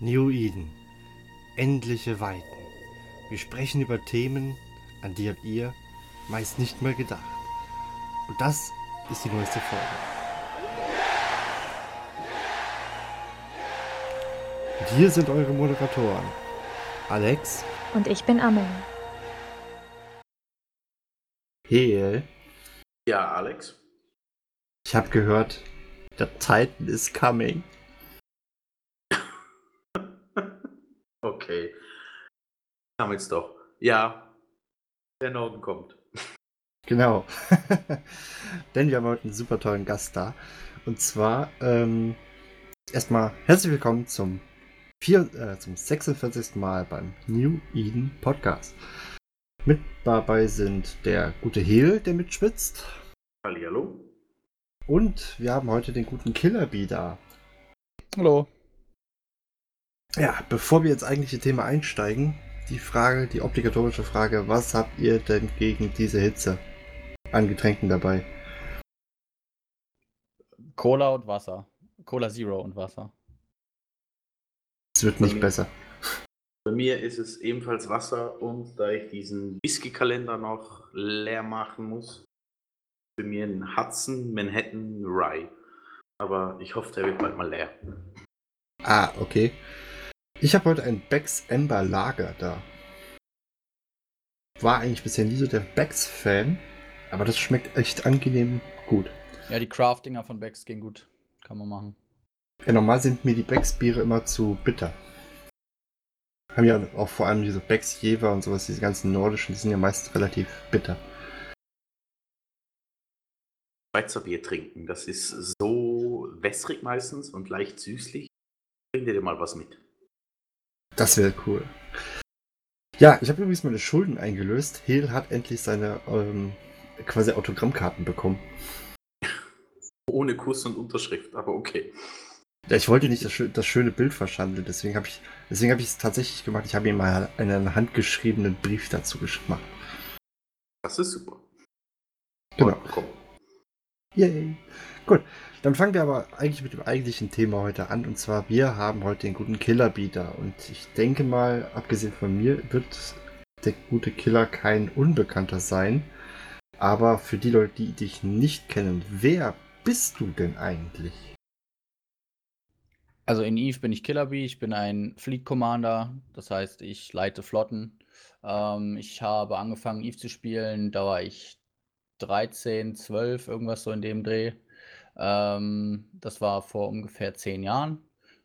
New Eden. Endliche Weiten. Wir sprechen über Themen, an die habt ihr meist nicht mal gedacht. Und das ist die neueste Folge. Und hier sind eure Moderatoren. Alex. Und ich bin Amel. Heel. Ja, Alex. Ich habe gehört, der Titan is coming. Okay. Haben jetzt doch. Ja, der Norden kommt. Genau. Denn wir haben heute einen super tollen Gast da. Und zwar ähm, erstmal herzlich willkommen zum, vier, äh, zum 46. Mal beim New Eden Podcast. Mit dabei sind der gute Heel, der mitschwitzt. Hallihallo. Und wir haben heute den guten Killerbee da. Hallo. Ja, bevor wir ins eigentliche Thema einsteigen, die Frage, die obligatorische Frage, was habt ihr denn gegen diese Hitze an Getränken dabei? Cola und Wasser. Cola Zero und Wasser. Es wird nicht besser. Bei mir ist es ebenfalls Wasser und da ich diesen Whisky-Kalender noch leer machen muss, für mir ein Hudson Manhattan Rye. Aber ich hoffe, der wird bald mal leer. Ah, okay. Ich habe heute ein Becks Ember Lager da. War eigentlich bisher nie so der Becks-Fan, aber das schmeckt echt angenehm gut. Ja, die Craftinger von Becks gehen gut. Kann man machen. Ja, normal sind mir die Becks-Biere immer zu bitter. Haben ja auch vor allem diese Becks Jever und sowas, diese ganzen nordischen, die sind ja meist relativ bitter. Schweizer Bier trinken, das ist so wässrig meistens und leicht süßlich. Bring dir mal was mit. Das wäre cool. Ja, ich habe übrigens meine Schulden eingelöst. Heel hat endlich seine ähm, quasi Autogrammkarten bekommen. Ohne Kuss und Unterschrift, aber okay. Ja, ich wollte nicht das, das schöne Bild verschandeln, deswegen habe ich deswegen ich es tatsächlich gemacht. Ich habe ihm mal einen handgeschriebenen Brief dazu gemacht. Das ist super. Genau. Komm. Yay. Gut, dann fangen wir aber eigentlich mit dem eigentlichen Thema heute an. Und zwar, wir haben heute den guten Killer Beater. Und ich denke mal, abgesehen von mir, wird der gute Killer kein Unbekannter sein. Aber für die Leute, die dich nicht kennen, wer bist du denn eigentlich? Also in Eve bin ich Killerbee, ich bin ein Fleet Commander, das heißt, ich leite Flotten. Ähm, ich habe angefangen, Eve zu spielen, da war ich 13, 12, irgendwas so in dem Dreh. Ähm, das war vor ungefähr 10 Jahren.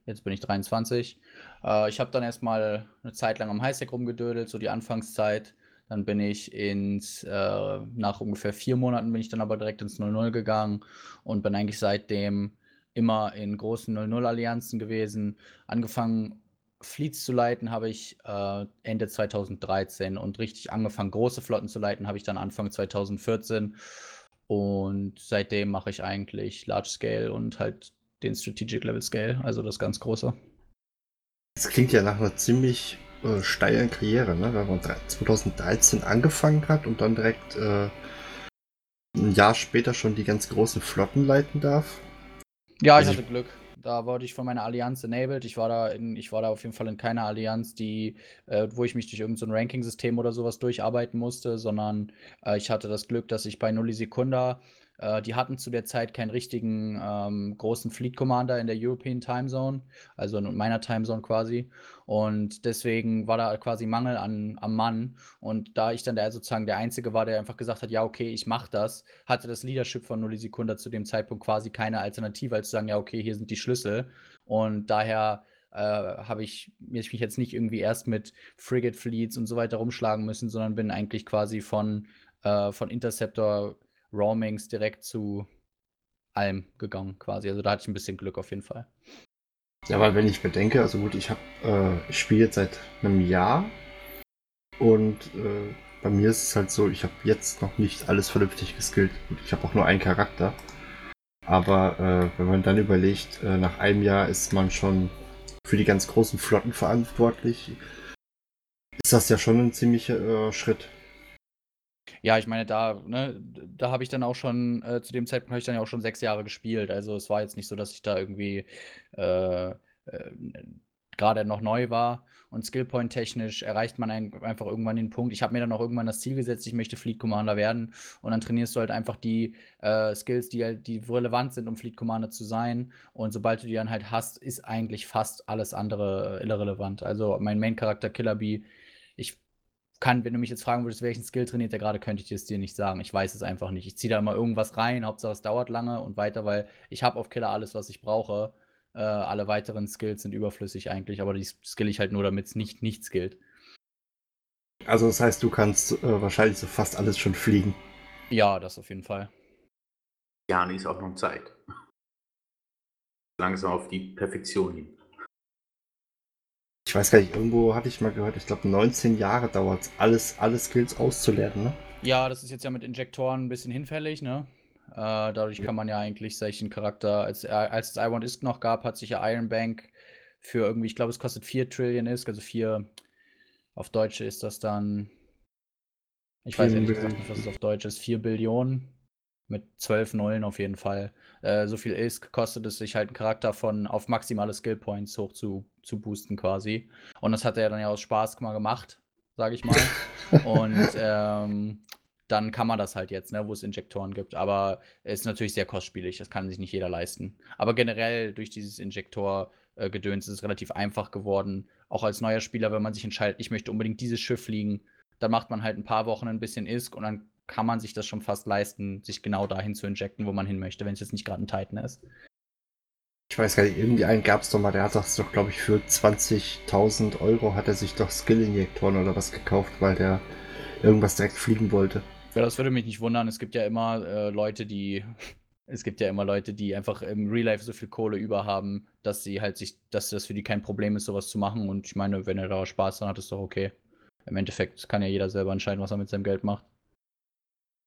Jetzt bin ich 23. Äh, ich habe dann erstmal eine Zeit lang am Highsec rumgedödelt, so die Anfangszeit. Dann bin ich ins, äh, nach ungefähr vier Monaten bin ich dann aber direkt ins 00 gegangen und bin eigentlich seitdem immer in großen 00-Allianzen gewesen. Angefangen, Fleets zu leiten, habe ich äh, Ende 2013 und richtig angefangen, große Flotten zu leiten, habe ich dann Anfang 2014. Und seitdem mache ich eigentlich Large Scale und halt den Strategic Level Scale, also das ganz große. Das klingt ja nach einer ziemlich äh, steilen Karriere, ne? Wenn man drei- 2013 angefangen hat und dann direkt äh, ein Jahr später schon die ganz großen Flotten leiten darf. Ja, ich Also ich- hatte Glück. Da wurde ich von meiner Allianz enabled. Ich war da in, ich war da auf jeden Fall in keiner Allianz, die, äh, wo ich mich durch irgendein so Ranking-System oder sowas durcharbeiten musste, sondern äh, ich hatte das Glück, dass ich bei Nulli Secunda, äh, die hatten zu der Zeit keinen richtigen ähm, großen Fleet Commander in der European Time Zone, also in meiner Time Zone quasi. Und deswegen war da quasi Mangel an, am Mann. Und da ich dann der sozusagen der Einzige war, der einfach gesagt hat, ja, okay, ich mach das, hatte das Leadership von Nulli Secunda zu dem Zeitpunkt quasi keine Alternative, als zu sagen, ja, okay, hier sind die Schlüssel. Und daher äh, habe ich mich mich jetzt nicht irgendwie erst mit Frigate Fleets und so weiter rumschlagen müssen, sondern bin eigentlich quasi von, äh, von Interceptor Roamings direkt zu allem gegangen, quasi. Also da hatte ich ein bisschen Glück auf jeden Fall. Ja, weil wenn ich bedenke, also gut, ich habe, äh, spiele jetzt seit einem Jahr und äh, bei mir ist es halt so, ich habe jetzt noch nicht alles vernünftig geskillt. Gut, ich habe auch nur einen Charakter. Aber äh, wenn man dann überlegt, äh, nach einem Jahr ist man schon für die ganz großen Flotten verantwortlich, ist das ja schon ein ziemlicher äh, Schritt. Ja, ich meine, da, ne, da habe ich dann auch schon, äh, zu dem Zeitpunkt habe ich dann ja auch schon sechs Jahre gespielt. Also es war jetzt nicht so, dass ich da irgendwie äh, äh, gerade noch neu war und Skillpoint-technisch erreicht man ein, einfach irgendwann den Punkt. Ich habe mir dann auch irgendwann das Ziel gesetzt, ich möchte Fleet Commander werden und dann trainierst du halt einfach die äh, Skills, die, halt, die relevant sind, um Fleet Commander zu sein und sobald du die dann halt hast, ist eigentlich fast alles andere irrelevant. Also mein Main-Charakter Killer Bee, kann, wenn du mich jetzt fragen würdest, welchen Skill trainiert der gerade, könnte ich dir es dir nicht sagen. Ich weiß es einfach nicht. Ich ziehe da immer irgendwas rein, Hauptsache es dauert lange und weiter, weil ich habe auf Killer alles, was ich brauche. Äh, alle weiteren Skills sind überflüssig eigentlich, aber die skill ich halt nur, damit es nicht nichts gilt. Also das heißt, du kannst äh, wahrscheinlich so fast alles schon fliegen. Ja, das auf jeden Fall. Jani ist auch noch Zeit. Langsam auf die Perfektion hin. Ich weiß gar nicht, irgendwo hatte ich mal gehört, ich glaube 19 Jahre dauert es, alles, alle Skills auszulernen, ne? Ja, das ist jetzt ja mit Injektoren ein bisschen hinfällig, ne? Äh, dadurch ja. kann man ja eigentlich solchen Charakter, als, als es I Want Isk noch gab, hat sich ja Iron Bank für irgendwie, ich glaube, es kostet 4 Trillion Isk, also 4, auf Deutsch ist das dann, ich weiß gesagt nicht, was es auf Deutsch ist, 4 Billionen mit 12 Nullen auf jeden Fall. Äh, so viel Isk kostet es sich halt einen Charakter von auf maximale Skill Points hoch zu, zu boosten quasi. Und das hat er dann ja aus Spaß mal gemacht, sage ich mal. Und ähm, dann kann man das halt jetzt, ne, wo es Injektoren gibt. Aber es ist natürlich sehr kostspielig, das kann sich nicht jeder leisten. Aber generell durch dieses Injektor-Gedöns ist es relativ einfach geworden. Auch als neuer Spieler, wenn man sich entscheidet, ich möchte unbedingt dieses Schiff fliegen, dann macht man halt ein paar Wochen ein bisschen ISK und dann kann man sich das schon fast leisten, sich genau dahin zu injecten, wo man hin möchte, wenn es jetzt nicht gerade ein Titan ist. Ich weiß gar nicht, irgendwie einen gab es doch mal, der hat das doch, glaube ich, für 20.000 Euro hat er sich doch Skill-Injektoren oder was gekauft, weil der irgendwas direkt fliegen wollte. Ja, das würde mich nicht wundern. Es gibt ja immer äh, Leute, die. Es gibt ja immer Leute, die einfach im Real Life so viel Kohle über haben, dass sie halt sich, dass das für die kein Problem ist, sowas zu machen. Und ich meine, wenn er da Spaß dran hat, ist doch okay. Im Endeffekt kann ja jeder selber entscheiden, was er mit seinem Geld macht.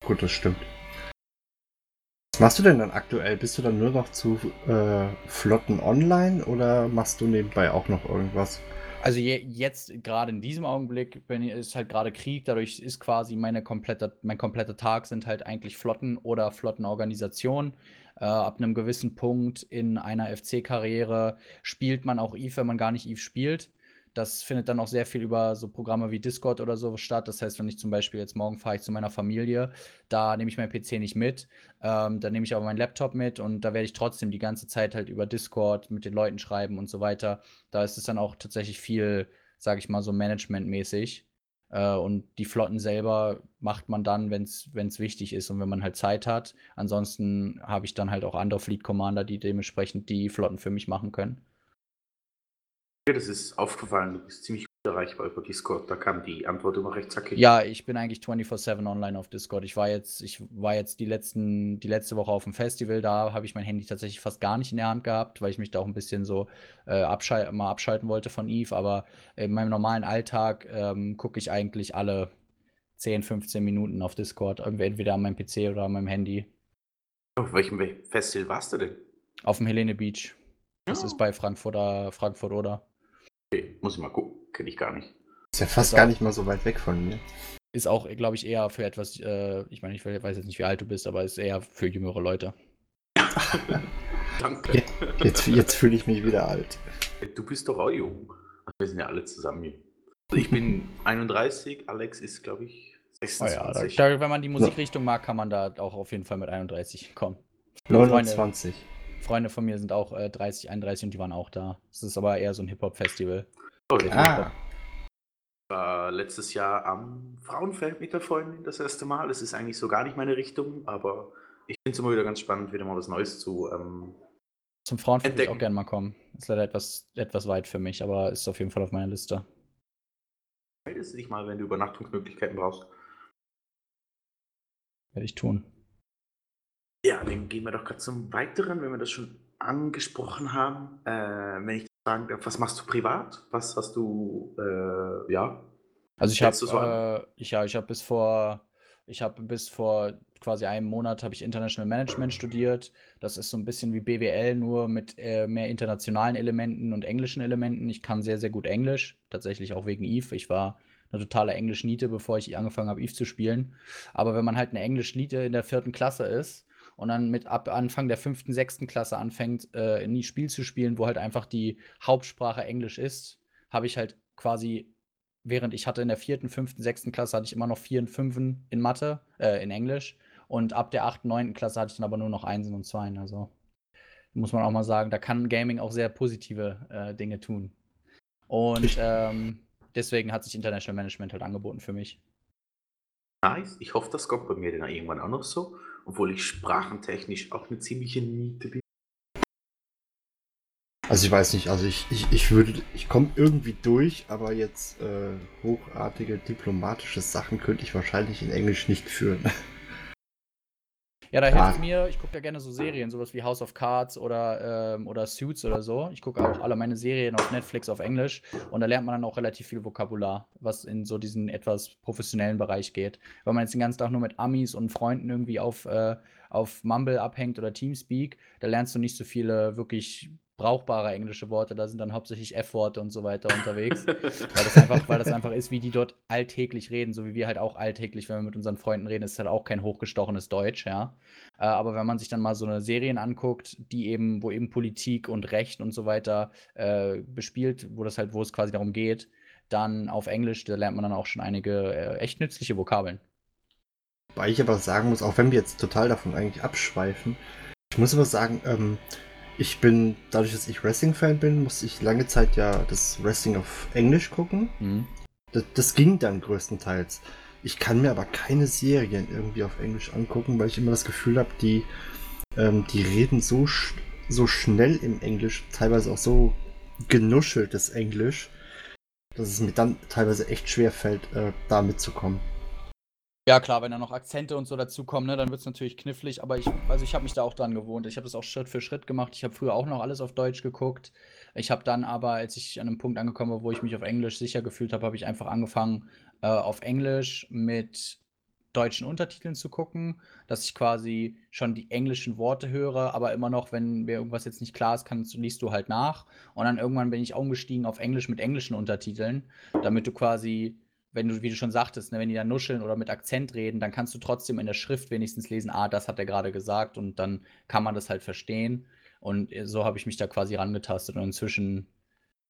Gut, das stimmt. Was machst du denn dann aktuell? Bist du dann nur noch zu äh, Flotten online oder machst du nebenbei auch noch irgendwas? Also je, jetzt gerade in diesem Augenblick wenn, ist halt gerade Krieg, dadurch ist quasi meine komplette, mein kompletter Tag sind halt eigentlich Flotten oder Flottenorganisationen. Äh, ab einem gewissen Punkt in einer FC-Karriere spielt man auch Eve, wenn man gar nicht Eve spielt. Das findet dann auch sehr viel über so Programme wie Discord oder so statt. Das heißt, wenn ich zum Beispiel jetzt morgen fahre ich zu meiner Familie, da nehme ich meinen PC nicht mit, ähm, dann nehme ich aber meinen Laptop mit und da werde ich trotzdem die ganze Zeit halt über Discord mit den Leuten schreiben und so weiter. Da ist es dann auch tatsächlich viel, sage ich mal, so managementmäßig. Äh, und die Flotten selber macht man dann, wenn es wichtig ist und wenn man halt Zeit hat. Ansonsten habe ich dann halt auch andere Fleet Commander, die dementsprechend die Flotten für mich machen können. Das ist aufgefallen, du bist ziemlich gut erreichbar über Discord. Da kam die Antwort immer recht zackig. Ja, ich bin eigentlich 24-7 online auf Discord. Ich war jetzt, ich war jetzt die, letzten, die letzte Woche auf dem Festival, da habe ich mein Handy tatsächlich fast gar nicht in der Hand gehabt, weil ich mich da auch ein bisschen so äh, abschal mal abschalten wollte von Eve. Aber in meinem normalen Alltag ähm, gucke ich eigentlich alle 10, 15 Minuten auf Discord, entweder an meinem PC oder an meinem Handy. Auf welchem Festival warst du denn? Auf dem Helene Beach. Das ja. ist bei Frankfurt, Frankfurt oder? Okay, muss ich mal gucken. Kenne ich gar nicht. Ist ja fast ist gar nicht mal so weit weg von mir. Ist auch, glaube ich, eher für etwas, äh, ich meine, ich weiß jetzt nicht, wie alt du bist, aber ist eher für jüngere Leute. Danke. Jetzt, jetzt fühle ich mich wieder alt. Du bist doch auch jung. Wir sind ja alle zusammen hier. Also ich bin 31, Alex ist, glaube ich, 26. Oh ja, da, wenn man die Musikrichtung mag, kann man da auch auf jeden Fall mit 31 kommen. 29. Freunde von mir sind auch äh, 30, 31 und die waren auch da. Es ist aber eher so ein Hip-Hop-Festival. Okay. Ah. War letztes Jahr am Frauenfeld mit der Freundin das erste Mal. Es ist eigentlich so gar nicht meine Richtung, aber ich finde es immer wieder ganz spannend, wieder mal was Neues zu. Ähm, Zum Frauenfeld würde ich auch gerne mal kommen. Ist leider etwas, etwas weit für mich, aber ist auf jeden Fall auf meiner Liste. Meldest du dich mal, wenn du Übernachtungsmöglichkeiten brauchst? Werde ich tun. Ja, dann gehen wir doch gerade zum Weiteren, wenn wir das schon angesprochen haben. Äh, wenn ich fragen darf, was machst du privat? Was hast du, äh, ja? Also ich habe, äh, ich, ja, ich habe bis vor, ich habe bis vor quasi einem Monat habe ich International Management studiert. Das ist so ein bisschen wie BWL, nur mit äh, mehr internationalen Elementen und englischen Elementen. Ich kann sehr, sehr gut Englisch, tatsächlich auch wegen Eve. Ich war eine totale Englisch-Niete, bevor ich angefangen habe, Eve zu spielen. Aber wenn man halt eine Englisch-Niete in der vierten Klasse ist und dann mit ab Anfang der fünften, sechsten Klasse anfängt, äh, ein Spiel zu spielen, wo halt einfach die Hauptsprache Englisch ist, habe ich halt quasi, während ich hatte in der vierten, fünften, sechsten Klasse, hatte ich immer noch vier und fünfen in Mathe, äh, in Englisch. Und ab der achten, neunten Klasse hatte ich dann aber nur noch Einsen und Zweien. Also muss man auch mal sagen, da kann Gaming auch sehr positive äh, Dinge tun. Und ähm, deswegen hat sich International Management halt angeboten für mich. Nice. Ich hoffe, das kommt bei mir dann irgendwann auch noch so, obwohl ich sprachentechnisch auch eine ziemliche Niete bin. Also ich weiß nicht, also ich, ich, ich würde, ich komme irgendwie durch, aber jetzt äh, hochartige diplomatische Sachen könnte ich wahrscheinlich in Englisch nicht führen. Ja, da hilft mir, ich gucke da gerne so Serien, sowas wie House of Cards oder, ähm, oder Suits oder so. Ich gucke auch alle meine Serien auf Netflix auf Englisch und da lernt man dann auch relativ viel Vokabular, was in so diesen etwas professionellen Bereich geht. Wenn man jetzt den ganzen Tag nur mit Amis und Freunden irgendwie auf, äh, auf Mumble abhängt oder Teamspeak, da lernst du nicht so viele wirklich brauchbare englische Worte, da sind dann hauptsächlich F-Worte und so weiter unterwegs. weil, das einfach, weil das einfach ist, wie die dort alltäglich reden, so wie wir halt auch alltäglich, wenn wir mit unseren Freunden reden, ist halt auch kein hochgestochenes Deutsch, ja. Äh, aber wenn man sich dann mal so eine Serien anguckt, die eben, wo eben Politik und Recht und so weiter äh, bespielt, wo das halt, wo es quasi darum geht, dann auf Englisch, da lernt man dann auch schon einige äh, echt nützliche Vokabeln. Weil ich aber sagen muss, auch wenn wir jetzt total davon eigentlich abschweifen, ich muss aber sagen, ähm, ich bin, dadurch, dass ich Wrestling-Fan bin, musste ich lange Zeit ja das Wrestling auf Englisch gucken. Mhm. Das, das, ging dann größtenteils. Ich kann mir aber keine Serien irgendwie auf Englisch angucken, weil ich immer das Gefühl habe, die, ähm, die reden so, sch so schnell im Englisch, teilweise auch so genuscheltes Englisch, dass es mir dann teilweise echt schwer fällt, äh, da mitzukommen. Ja, klar, wenn da noch Akzente und so dazukommen, ne, dann wird es natürlich knifflig, aber ich, also ich habe mich da auch dran gewohnt. Ich habe das auch Schritt für Schritt gemacht. Ich habe früher auch noch alles auf Deutsch geguckt. Ich habe dann aber, als ich an einem Punkt angekommen war, wo ich mich auf Englisch sicher gefühlt habe, habe ich einfach angefangen, äh, auf Englisch mit deutschen Untertiteln zu gucken, dass ich quasi schon die englischen Worte höre, aber immer noch, wenn mir irgendwas jetzt nicht klar ist, kannst, liest du halt nach. Und dann irgendwann bin ich umgestiegen auf Englisch mit englischen Untertiteln, damit du quasi wenn du, wie du schon sagtest, ne, wenn die da nuscheln oder mit Akzent reden, dann kannst du trotzdem in der Schrift wenigstens lesen, ah, das hat er gerade gesagt und dann kann man das halt verstehen. Und äh, so habe ich mich da quasi rangetastet und inzwischen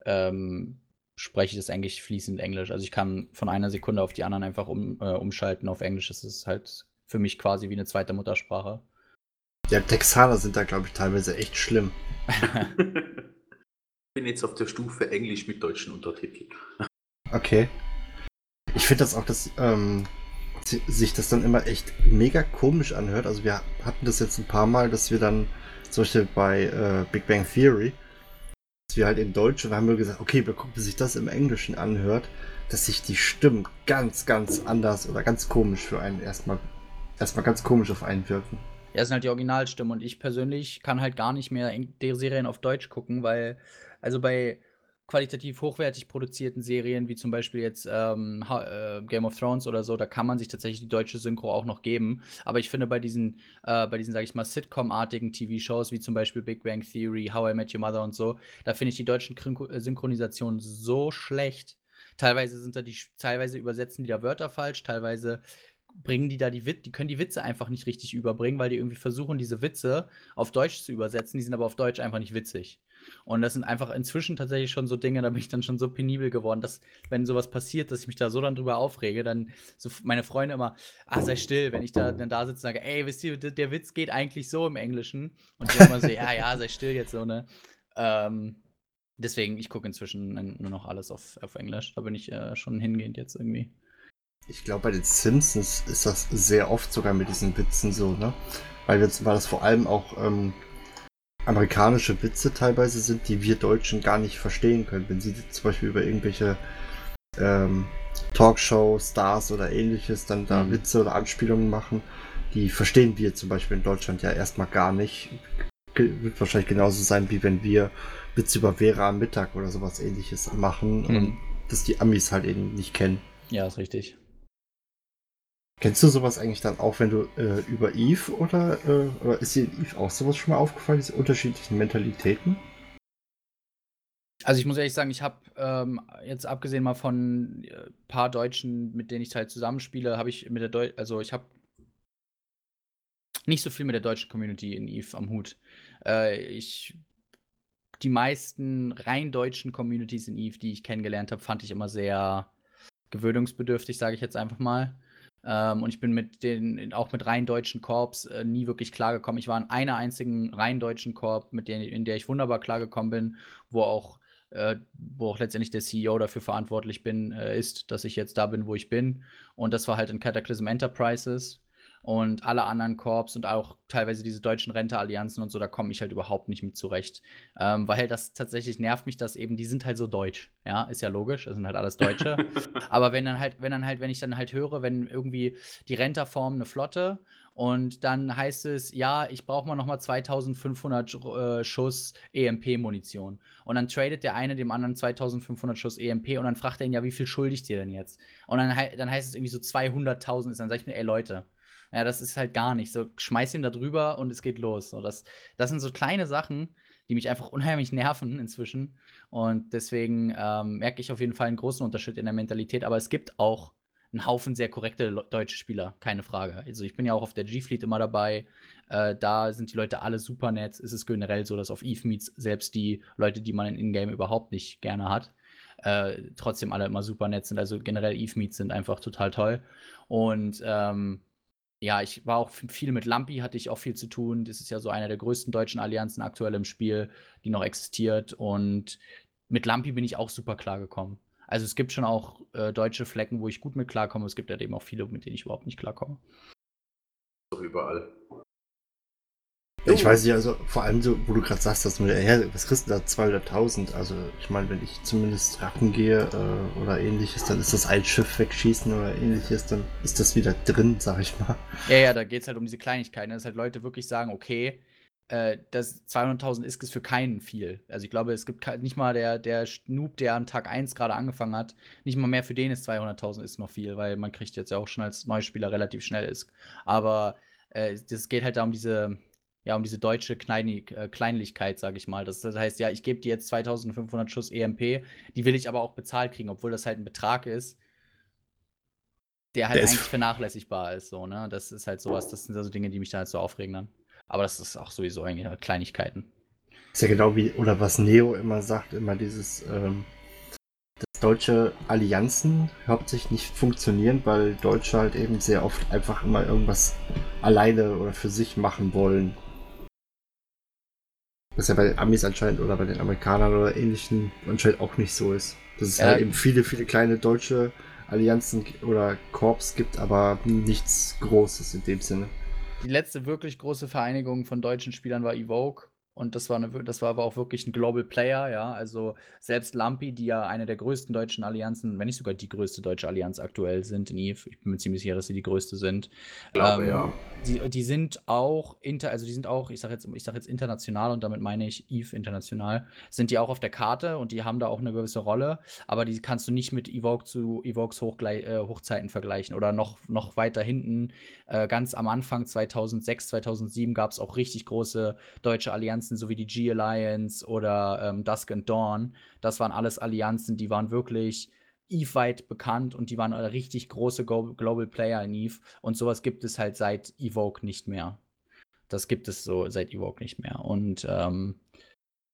ähm, spreche ich das eigentlich fließend Englisch. Also ich kann von einer Sekunde auf die anderen einfach um, äh, umschalten auf Englisch. Das ist halt für mich quasi wie eine zweite Muttersprache. Ja, Texaner sind da, glaube ich, teilweise echt schlimm. ich bin jetzt auf der Stufe Englisch mit deutschen Untertiteln. Okay. Ich finde das auch, dass ähm, sich das dann immer echt mega komisch anhört. Also wir hatten das jetzt ein paar Mal, dass wir dann, zum Beispiel bei äh, Big Bang Theory, dass wir halt in Deutsch und haben wir gesagt, okay, wir gucken, wie sich das im Englischen anhört, dass sich die Stimmen ganz, ganz anders oder ganz komisch für einen erstmal erstmal ganz komisch auf einen wirken. Ja, das sind halt die Originalstimmen und ich persönlich kann halt gar nicht mehr die Serien auf Deutsch gucken, weil, also bei qualitativ hochwertig produzierten Serien, wie zum Beispiel jetzt ähm, äh, Game of Thrones oder so, da kann man sich tatsächlich die deutsche Synchro auch noch geben. Aber ich finde bei diesen, äh, diesen, sag ich mal, Sitcom-artigen TV-Shows, wie zum Beispiel Big Bang Theory, How I Met Your Mother und so, da finde ich die deutschen äh, Synchronisationen so schlecht. Teilweise sind da die, teilweise übersetzen die da Wörter falsch, teilweise bringen die da die Witze, die können die Witze einfach nicht richtig überbringen, weil die irgendwie versuchen, diese Witze auf Deutsch zu übersetzen, die sind aber auf Deutsch einfach nicht witzig. Und das sind einfach inzwischen tatsächlich schon so Dinge, da bin ich dann schon so penibel geworden, dass, wenn sowas passiert, dass ich mich da so dann drüber aufrege, dann so meine Freunde immer, ach, sei still, wenn ich da dann da sitze und sage, ey, wisst ihr, der, Witz geht eigentlich so im Englischen. Und die immer so, ja, ja, sei still jetzt so, ne? Ähm, deswegen, ich gucke inzwischen nur noch alles auf, auf Englisch. Da bin ich äh, schon hingehend jetzt irgendwie. Ich glaube, bei den Simpsons ist das sehr oft sogar mit diesen Witzen so, ne? Weil, jetzt, weil das vor allem auch ähm, amerikanische Witze teilweise sind, die wir Deutschen gar nicht verstehen können. Wenn sie zum Beispiel über irgendwelche ähm, Talkshow-Stars oder ähnliches dann da mhm. Witze oder Anspielungen machen, die verstehen wir zum Beispiel in Deutschland ja erstmal gar nicht. Wird wahrscheinlich genauso sein, wie wenn wir Witze über Vera am Mittag oder sowas ähnliches machen mhm. und das die Amis halt eben nicht kennen. Ja, ist richtig. Kennst du sowas eigentlich dann auch, wenn du äh, über Eve oder, äh, oder ist dir in Eve auch sowas schon mal aufgefallen, diese unterschiedlichen Mentalitäten? Also ich muss ehrlich sagen, ich habe ähm, jetzt abgesehen mal von äh, paar Deutschen, mit denen ich halt zusammenspiele, habe ich mit der Deu also ich habe nicht so viel mit der deutschen Community in Eve am Hut. Äh, ich die meisten rein deutschen Communities in Eve, die ich kennengelernt habe, fand ich immer sehr gewöhnungsbedürftig, sage ich jetzt einfach mal. Ähm, und ich bin mit den, auch mit rein deutschen Korps äh, nie wirklich klargekommen. Ich war in einer einzigen rein deutschen Korb, mit der, in der ich wunderbar klargekommen bin, wo auch, äh, wo auch letztendlich der CEO dafür verantwortlich bin, äh, ist, dass ich jetzt da bin, wo ich bin. Und das war halt in Cataclysm Enterprises und alle anderen Korps und auch teilweise diese deutschen Renteallianzen und so, da komme ich halt überhaupt nicht mit zurecht. Ähm, weil das tatsächlich nervt mich, dass eben, die sind halt so deutsch. Ja, ist ja logisch, das sind halt alles Deutsche. Aber wenn dann halt, wenn dann halt, wenn ich dann halt höre, wenn irgendwie die Renter formen eine Flotte und dann heißt es, ja, ich brauche mal nochmal 2500 äh, Schuss EMP-Munition. Und dann tradet der eine dem anderen 2500 Schuss EMP und dann fragt er ihn, ja, wie viel schuldigt ihr denn jetzt? Und dann, dann heißt es irgendwie so 200.000 Dann sage ich mir, ey Leute, ja, das ist halt gar nicht. So, schmeiß ihn da drüber und es geht los. So, das, das sind so kleine Sachen, die mich einfach unheimlich nerven inzwischen. Und deswegen ähm, merke ich auf jeden Fall einen großen Unterschied in der Mentalität. Aber es gibt auch einen Haufen sehr korrekte deutsche Spieler, keine Frage. Also ich bin ja auch auf der G-Fleet immer dabei. Äh, da sind die Leute alle super nett. Es ist generell so, dass auf Eve Meets selbst die Leute, die man in Ingame überhaupt nicht gerne hat, äh, trotzdem alle immer super nett sind. Also generell Eve Meets sind einfach total toll. Und ähm, ja, ich war auch viel mit Lampi, hatte ich auch viel zu tun. Das ist ja so eine der größten deutschen Allianzen aktuell im Spiel, die noch existiert. Und mit Lampi bin ich auch super klar gekommen. Also es gibt schon auch äh, deutsche Flecken, wo ich gut mit klarkomme. Es gibt ja halt eben auch viele, mit denen ich überhaupt nicht klarkomme. Doch überall. Ich weiß nicht, also vor allem so, wo du gerade sagst, dass du, ja, was kriegst du da 200.000? Also ich meine, wenn ich zumindest Racken gehe äh, oder ähnliches, dann ist das ein Schiff wegschießen oder ähnliches, dann ist das wieder drin, sag ich mal. Ja, ja, da geht es halt um diese Kleinigkeiten, dass halt Leute wirklich sagen, okay, äh, das 200.000 ist es für keinen viel. Also ich glaube, es gibt nicht mal der, der Noob, der an Tag 1 gerade angefangen hat, nicht mal mehr für den ist 200.000 ist noch viel, weil man kriegt jetzt ja auch schon als Neuspieler relativ schnell ist. Aber äh, das geht halt da um diese ja, um diese deutsche Kleinig äh, Kleinlichkeit, sage ich mal. Das, das, heißt, ja, ich gebe dir jetzt 2500 Schuss EMP, die will ich aber auch bezahlt kriegen, obwohl das halt ein Betrag ist, der halt der eigentlich vernachlässigbar ist. So, ne? Das ist halt sowas, das sind also Dinge, die mich da halt so aufregen dann. Aber das ist auch sowieso eigentlich halt Kleinigkeiten. Ist ja genau wie, oder was Neo immer sagt, immer dieses, ähm, dass deutsche Allianzen hauptsächlich nicht funktionieren, weil Deutsche halt eben sehr oft einfach immer irgendwas alleine oder für sich machen wollen. Was ja bei den Amis anscheinend oder bei den Amerikanern oder ähnlichen anscheinend auch nicht so ist. Dass es ja. halt eben viele, viele kleine deutsche Allianzen oder Korps gibt, aber nichts Großes in dem Sinne. Die letzte wirklich große Vereinigung von deutschen Spielern war Evoke. Und das war, eine, das war aber auch wirklich ein Global Player, ja. Also selbst Lampi, die ja eine der größten deutschen Allianzen, wenn nicht sogar die größte deutsche Allianz aktuell sind in EVE, ich bin mir ziemlich sicher, dass sie die größte sind. Glaube, ähm, ja. Die, die sind auch inter, also die sind auch, ich sage jetzt, ich sag jetzt international und damit meine ich EVE international, sind die auch auf der Karte und die haben da auch eine gewisse Rolle, aber die kannst du nicht mit Evoke zu Evokes äh, Hochzeiten vergleichen oder noch, noch weiter hinten. Äh, ganz am Anfang 2006, 2007 gab es auch richtig große deutsche Allianzen Allianzen, so wie die G-Alliance oder ähm, Dusk and Dawn, das waren alles Allianzen, die waren wirklich Eve-weit bekannt und die waren richtig große Global Player in Eve. Und sowas gibt es halt seit Evoke nicht mehr. Das gibt es so seit Evoke nicht mehr. Und ähm,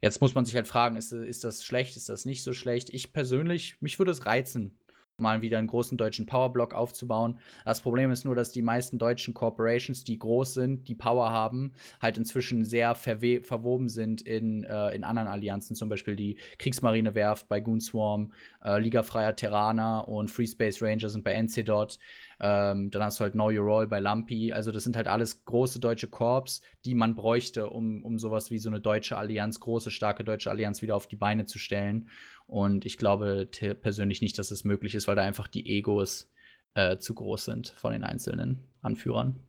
jetzt muss man sich halt fragen, ist, ist das schlecht, ist das nicht so schlecht? Ich persönlich, mich würde es reizen, mal wieder einen großen deutschen Powerblock aufzubauen. Das Problem ist nur, dass die meisten deutschen Corporations, die groß sind, die Power haben, halt inzwischen sehr verwoben sind in, äh, in anderen Allianzen, zum Beispiel die Kriegsmarinewerft bei Goonswarm, äh, Liga Freier Terraner und Free Space Ranger sind bei NCDOT. Ähm, dann hast du halt Know Your Role bei Lumpy. Also das sind halt alles große deutsche Korps, die man bräuchte, um, um sowas wie so eine deutsche Allianz, große, starke deutsche Allianz wieder auf die Beine zu stellen. Und ich glaube persönlich nicht, dass es möglich ist, weil da einfach die Egos äh, zu groß sind von den einzelnen Anführern.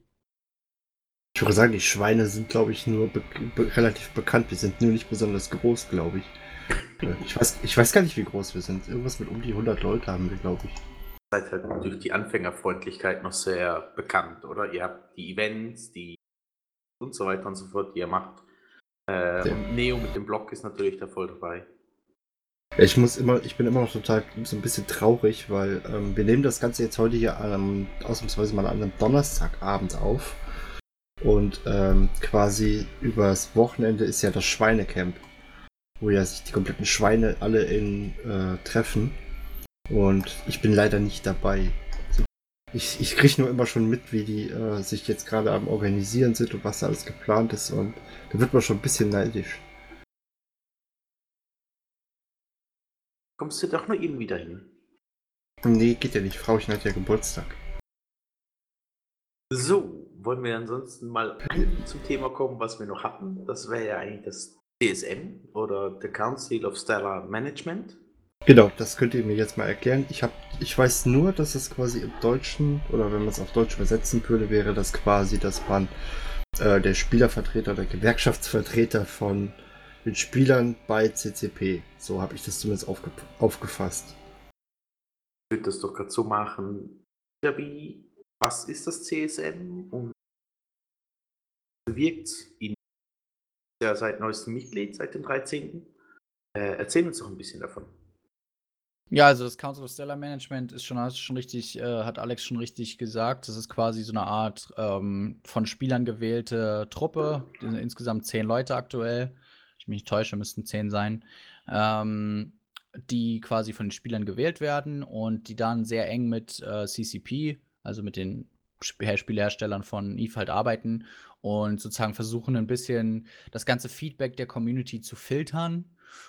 Ich würde sagen, die Schweine sind, glaube ich, nur be be relativ bekannt. Wir sind nur nicht besonders groß, glaube ich. Äh, ich weiß, ich weiß gar nicht, wie groß wir sind. Irgendwas mit um die 100 Leute haben wir, glaube ich. Seid halt durch die Anfängerfreundlichkeit noch sehr bekannt, oder? Ihr habt die Events, die und so weiter und so fort, die ihr macht. Äh, ja. Und Neo mit dem Blog ist natürlich da voll dabei. Ich muss immer, ich bin immer noch total so ein bisschen traurig, weil ähm, wir nehmen das Ganze jetzt heute hier ähm, ausnahmsweise mal an einem Donnerstagabend auf. Und ähm, quasi übers Wochenende ist ja das Schweinecamp, wo ja sich die kompletten Schweine alle in äh, treffen. Und ich bin leider nicht dabei. Ich, ich kriege nur immer schon mit, wie die äh, sich jetzt gerade am Organisieren sind und was da alles geplant ist. Und da wird man schon ein bisschen neidisch. Kommst du doch nur irgendwie dahin? Nee, geht ja nicht. Frauchen hat ja Geburtstag. So, wollen wir ansonsten mal zum Thema kommen, was wir noch hatten. Das wäre ja eigentlich das DSM oder The Council of Stellar Management. Genau, das könnt ihr mir jetzt mal erklären. Ich, hab, ich weiß nur, dass es quasi im Deutschen, oder wenn man es auf Deutsch übersetzen würde, wäre das quasi, dass man äh, der Spielervertreter oder Gewerkschaftsvertreter von den Spielern bei CCP. So habe ich das zumindest aufge aufgefasst. Ich würde das doch gerade so machen. Wie, was ist das CSM und wirkt in der seit neuestem Mitglied, seit dem 13. Äh, erzähl uns doch ein bisschen davon. Ja, also das Council of Stellar Management ist schon, hast schon richtig, äh, hat Alex schon richtig gesagt. Das ist quasi so eine Art ähm, von Spielern gewählte Truppe. Die sind insgesamt zehn Leute aktuell. Ich mich nicht täusche, müssten zehn sein. Ähm, die quasi von den Spielern gewählt werden und die dann sehr eng mit äh, CCP, also mit den Spieleherstellern von Eve halt arbeiten und sozusagen versuchen ein bisschen das ganze Feedback der Community zu filtern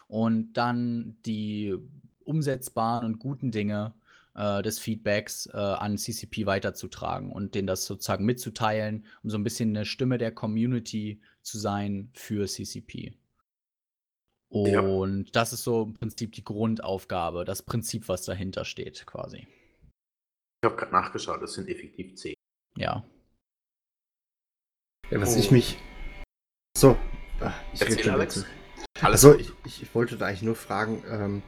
und dann die umsetzbaren und guten Dinge äh, des Feedbacks äh, an CCP weiterzutragen und denen das sozusagen mitzuteilen, um so ein bisschen eine Stimme der Community zu sein für CCP. Und ja. das ist so im Prinzip die Grundaufgabe, das Prinzip, was dahinter steht, quasi. Ich habe gerade nachgeschaut, das sind effektiv zehn. Ja. Ja, was oh. ich mich. So, ach, ich rede Alex. Also, ich, ich, wollte da eigentlich nur fragen, ähm,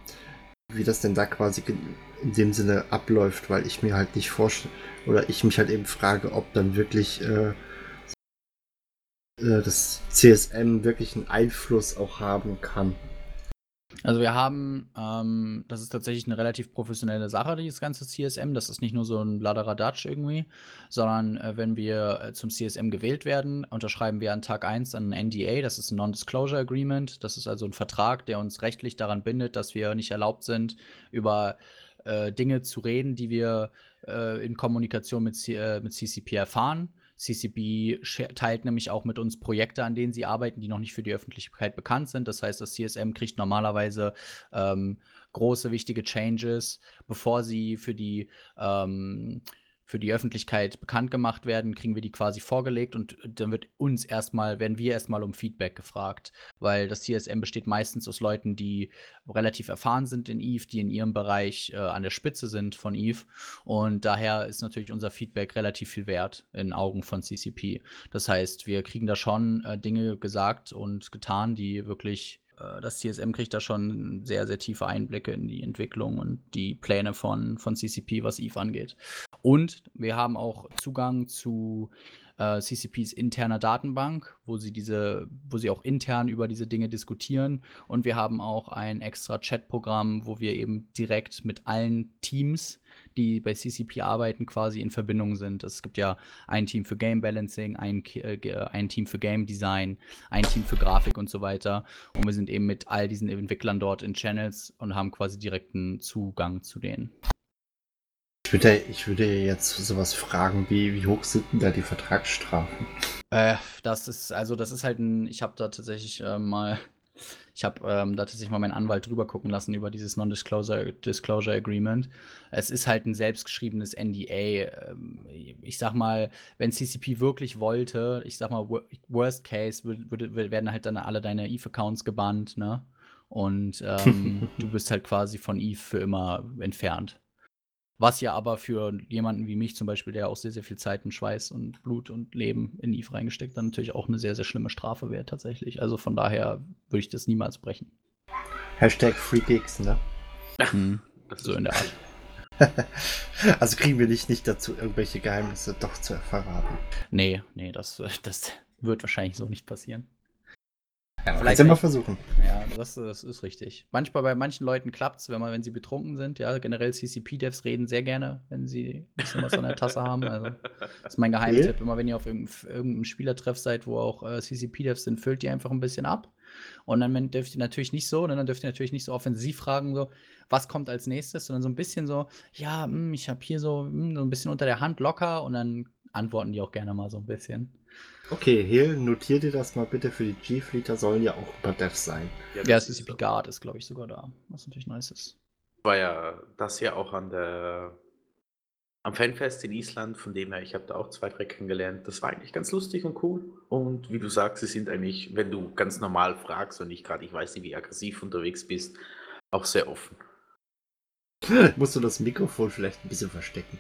wie das denn da quasi in dem Sinne abläuft, weil ich mir halt nicht vorstelle, oder ich mich halt eben frage, ob dann wirklich äh, das CSM wirklich einen Einfluss auch haben kann. Also wir haben, ähm, das ist tatsächlich eine relativ professionelle Sache, dieses ganze CSM. Das ist nicht nur so ein Bladeradatsch irgendwie, sondern äh, wenn wir äh, zum CSM gewählt werden, unterschreiben wir an Tag 1 ein NDA, das ist ein Non-Disclosure Agreement. Das ist also ein Vertrag, der uns rechtlich daran bindet, dass wir nicht erlaubt sind, über äh, Dinge zu reden, die wir äh, in Kommunikation mit, C äh, mit CCP erfahren. CCB teilt nämlich auch mit uns Projekte, an denen sie arbeiten, die noch nicht für die Öffentlichkeit bekannt sind. Das heißt, das CSM kriegt normalerweise ähm, große, wichtige Changes, bevor sie für die ähm, für die Öffentlichkeit bekannt gemacht werden, kriegen wir die quasi vorgelegt und dann wird uns erstmal, werden wir erstmal um Feedback gefragt, weil das CSM besteht meistens aus Leuten, die relativ erfahren sind in Eve, die in ihrem Bereich äh, an der Spitze sind von Eve und daher ist natürlich unser Feedback relativ viel wert in Augen von CCP. Das heißt, wir kriegen da schon äh, Dinge gesagt und getan, die wirklich das CSM kriegt da schon sehr, sehr tiefe Einblicke in die Entwicklung und die Pläne von, von CCP, was Eve angeht. Und wir haben auch Zugang zu äh, CCPs interner Datenbank, wo sie diese, wo sie auch intern über diese Dinge diskutieren. Und wir haben auch ein extra Chatprogramm, wo wir eben direkt mit allen Teams die bei CCP arbeiten, quasi in Verbindung sind. Es gibt ja ein Team für Game Balancing, ein, äh, ein Team für Game Design, ein Team für Grafik und so weiter. Und wir sind eben mit all diesen Entwicklern dort in Channels und haben quasi direkten Zugang zu denen. Ich würde, ich würde jetzt sowas fragen, wie, wie hoch sind denn da die Vertragsstrafen? Äh, das ist, also das ist halt ein, ich habe da tatsächlich äh, mal ich habe ähm, da tatsächlich mal meinen Anwalt drüber gucken lassen über dieses Non-Disclosure Disclosure Agreement. Es ist halt ein selbstgeschriebenes NDA. Ähm, ich sag mal, wenn CCP wirklich wollte, ich sag mal, Worst Case, würd, würd, werden halt dann alle deine Eve-Accounts gebannt, ne? Und ähm, du bist halt quasi von Eve für immer entfernt. Was ja aber für jemanden wie mich zum Beispiel, der auch sehr, sehr viel Zeit und Schweiß und Blut und Leben in Eve reingesteckt, dann natürlich auch eine sehr, sehr schlimme Strafe wäre tatsächlich. Also von daher würde ich das niemals brechen. Hashtag FreeGigs, ne? Mhm, so in der Art. also kriegen wir dich nicht dazu, irgendwelche Geheimnisse doch zu verraten. Nee, nee, das, das wird wahrscheinlich so nicht passieren. Ja, Vielleicht nicht. versuchen. Ja, das, das ist richtig. Manchmal bei manchen Leuten klappt es, wenn, man- wenn sie betrunken sind. Ja, generell CCP-Devs reden sehr gerne, wenn sie ein bisschen was an der Tasse haben. Also, das ist mein Geheimtipp. Immer wenn ihr auf irgendeinem, irgendeinem Spielertreff seid, wo auch äh, CCP-Devs sind, füllt die einfach ein bisschen ab. Und dann dürft ihr natürlich nicht so, ne, dann dürft ihr natürlich nicht so offensiv fragen, so, was kommt als nächstes, sondern so ein bisschen so, ja, hm, ich habe hier so, hm, so ein bisschen unter der Hand locker und dann antworten die auch gerne mal so ein bisschen. Okay, Hel, notier dir das mal bitte für die G-Fleeter, sollen ja auch über Devs sein. Ja, das ist CCP so. Guard ist, glaube ich, sogar da, was natürlich nice ist. war ja das ja auch an der am Fanfest in Island, von dem her, ich habe da auch zwei, drei kennengelernt. Das war eigentlich ganz lustig und cool. Und wie du sagst, sie sind eigentlich, wenn du ganz normal fragst und nicht gerade, ich weiß nicht, wie aggressiv unterwegs bist, auch sehr offen. Musst du das Mikrofon vielleicht ein bisschen verstecken.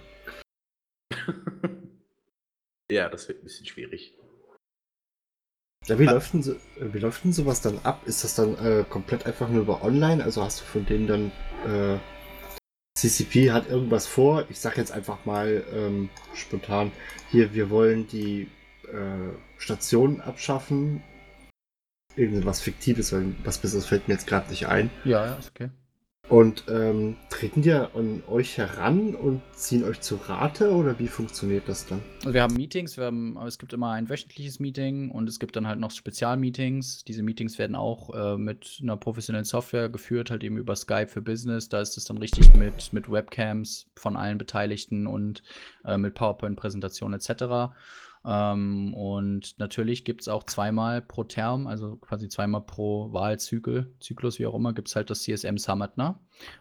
ja, das wird ein bisschen schwierig. Ja, wie, Ah. läuft denn so, äh, wie läuft denn sowas dann ab? Ist das dann äh, komplett einfach nur über online? Also hast du von denen dann äh, CCP hat irgendwas vor? Ich sag jetzt einfach mal ähm, spontan, hier, wir wollen die äh, Station abschaffen. Irgendwas Fiktives, weil was Besseres fällt mir jetzt gerade nicht ein. Ja, ja, ist okay. Und ähm, treten die an euch heran und ziehen euch zu Rate oder wie funktioniert das dann? Also wir haben Meetings, wir haben, es gibt immer ein wöchentliches Meeting und es gibt dann halt noch Spezialmeetings. Diese Meetings werden auch äh, mit einer professionellen Software geführt, halt eben über Skype für Business. Da ist es dann richtig mit, mit Webcams von allen Beteiligten und äh, mit PowerPoint-Präsentationen etc. Ähm, und natürlich gibt es auch zweimal pro Term, also quasi zweimal pro Wahlzyklus, Zyklus, wie auch immer, gibt es halt das CSM Summit, ne?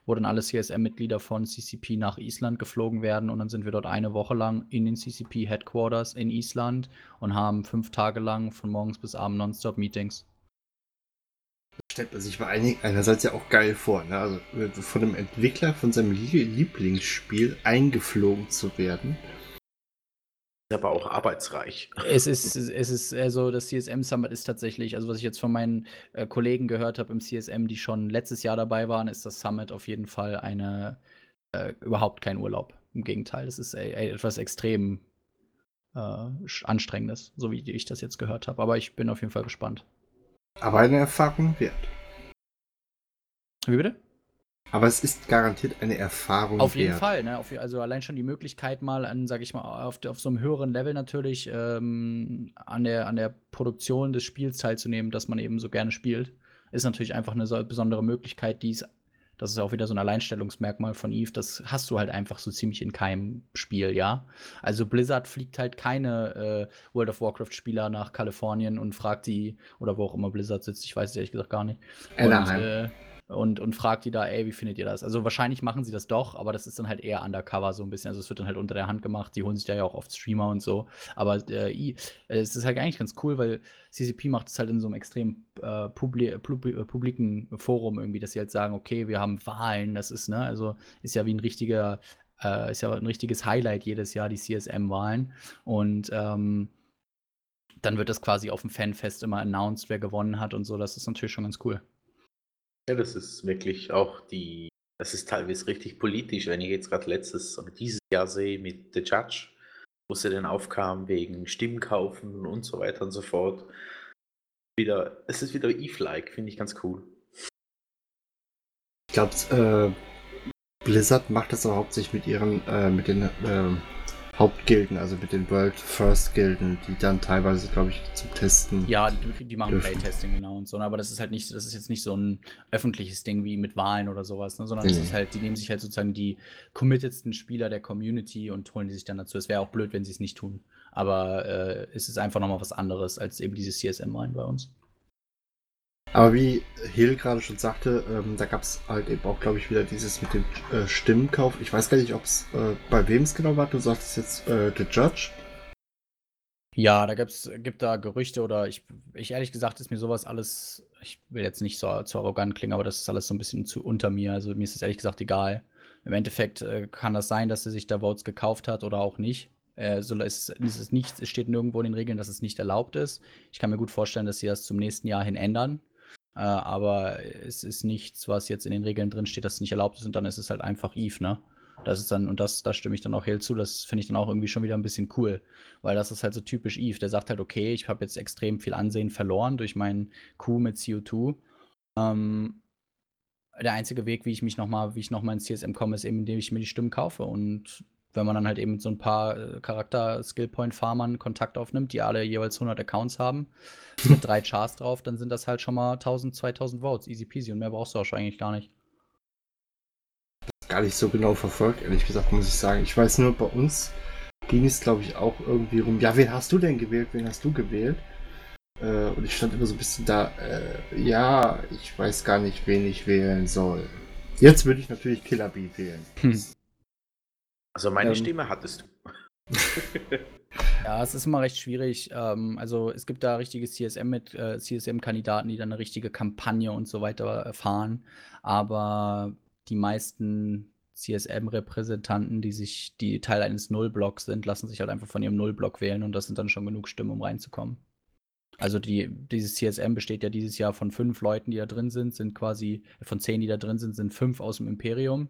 wo dann alle CSM-Mitglieder von CCP nach Island geflogen werden und dann sind wir dort eine Woche lang in den CCP Headquarters in Island und haben fünf Tage lang von morgens bis abends nonstop Meetings. stellt man sich einigen einerseits ja auch geil vor, ne? Also äh, von einem Entwickler von seinem Lie- Lieblingsspiel eingeflogen zu werden. Ist aber auch arbeitsreich. Es ist, es ist, also das CSM Summit ist tatsächlich, also was ich jetzt von meinen äh, Kollegen gehört habe im CSM, die schon letztes Jahr dabei waren, ist das Summit auf jeden Fall eine, äh, überhaupt kein Urlaub. Im Gegenteil, das ist äh, etwas extrem äh, anstrengendes, so wie ich das jetzt gehört habe. Aber ich bin auf jeden Fall gespannt. Aber eine Erfahrung wert. Wie bitte? Aber es ist garantiert eine Erfahrung Auf jeden wert. Fall, ne? Auf, also allein schon die Möglichkeit mal an, sag ich mal, auf, auf so einem höheren Level natürlich ähm, an, der, an der Produktion des Spiels teilzunehmen, das man eben so gerne spielt, ist natürlich einfach eine so besondere Möglichkeit, die das ist auch wieder so ein Alleinstellungsmerkmal von Eve, das hast du halt einfach so ziemlich in keinem Spiel, ja. Also Blizzard fliegt halt keine äh, World of Warcraft-Spieler nach Kalifornien und fragt die, oder wo auch immer Blizzard sitzt, ich weiß es ehrlich gesagt gar nicht. Und, Anaheim. äh, und, und fragt die da, ey, wie findet ihr das? Also wahrscheinlich machen sie das doch, aber das ist dann halt eher undercover so ein bisschen. Also es wird dann halt unter der Hand gemacht, die holen sich da ja auch oft Streamer und so. Aber äh, äh, es ist halt eigentlich ganz cool, weil CCP macht es halt in so einem extrem äh, publi publi äh, publiken Forum irgendwie, dass sie halt sagen, okay, wir haben Wahlen, das ist, ne, also ist ja wie ein richtiger, äh, ist ja ein richtiges Highlight jedes Jahr, die CSM-Wahlen. Und ähm, dann wird das quasi auf dem Fanfest immer announced, wer gewonnen hat und so. Das ist natürlich schon ganz cool. Ja, das ist wirklich auch die, das ist teilweise richtig politisch, wenn ich jetzt gerade letztes oder dieses Jahr sehe mit The Judge, wo sie dann aufkam wegen Stimmenkaufen und so weiter und so fort. Wieder, es ist wieder Eve-like, finde ich ganz cool. Ich glaube, äh, Blizzard macht das auch hauptsächlich mit ihren, äh, mit den ähm, Hauptgilden, also mit den World First Gilden, die dann teilweise, glaube ich, zum Testen. Ja, die, die machen Dürfen. Playtesting genau und so, aber das ist halt nicht, das ist jetzt nicht so ein öffentliches Ding wie mit Wahlen oder sowas, ne, sondern Nee, es nee. ist halt, die nehmen sich halt sozusagen die committedsten Spieler der Community und holen die sich dann dazu. Es wäre auch blöd, wenn sie es nicht tun. Aber äh, es ist einfach nochmal was anderes als eben diese CSM-Wahlen bei uns. Aber wie Hill gerade schon sagte, ähm, da gab es halt eben auch, glaube ich, wieder dieses mit dem äh, Stimmenkauf. Ich weiß gar nicht, ob es äh, bei wem es genau war. Du sagtest jetzt äh, The Judge. Ja, da gibt's, gibt da Gerüchte oder ich, ich ehrlich gesagt ist mir sowas alles, ich will jetzt nicht so zu arrogant klingen, aber das ist alles so ein bisschen zu unter mir. Also mir ist das ehrlich gesagt egal. Im Endeffekt äh, kann das sein, dass er sich da Votes gekauft hat oder auch nicht. Äh, so, es, es, ist nicht, es steht nirgendwo in den Regeln, dass es nicht erlaubt ist. Ich kann mir gut vorstellen, dass sie das zum nächsten Jahr hin ändern. Äh, aber es ist nichts, was jetzt in den Regeln drin steht, dass es nicht erlaubt ist und dann ist es halt einfach Eve, ne? Das ist dann, und das, da stimme ich dann auch Hill zu, das finde ich dann auch irgendwie schon wieder ein bisschen cool. Weil das ist halt so typisch Eve. Der sagt halt, okay, ich habe jetzt extrem viel Ansehen verloren durch meinen Coup mit CO2. Ähm, der einzige Weg, wie ich mich nochmal, wie ich nochmal ins CSM komme, ist eben, indem ich mir die Stimmen kaufe. Und wenn man dann halt eben mit so ein paar äh, Charakter-Skillpoint-Farmern Kontakt aufnimmt, die alle jeweils 100 Accounts haben, mit drei Chars drauf, dann sind das halt schon mal 1000, 2000 Votes, easy peasy. Und mehr brauchst du auch schon eigentlich gar nicht. Gar nicht so genau verfolgt, ehrlich gesagt, muss ich sagen. Ich weiß nur, bei uns ging es, glaube ich, auch irgendwie rum. Ja, wen hast du denn gewählt? Wen hast du gewählt? Äh, und ich stand immer so ein bisschen da, äh, ja, ich weiß gar nicht, wen ich wählen soll. Jetzt würde ich natürlich Killer Bee wählen. Hm. Also meine Ähm. Stimme hattest du. Ja, es ist immer recht schwierig. Ähm, also es gibt da richtige CSM mit äh, CSM-Kandidaten, die dann eine richtige Kampagne und so weiter fahren. Aber die meisten CSM-Repräsentanten, die sich, die Teil eines Nullblocks sind, lassen sich halt einfach von ihrem Nullblock wählen und das sind dann schon genug Stimmen, um reinzukommen. Also die, dieses CSM besteht ja dieses Jahr von fünf Leuten, die da drin sind, sind quasi, von zehn, die da drin sind, sind fünf aus dem Imperium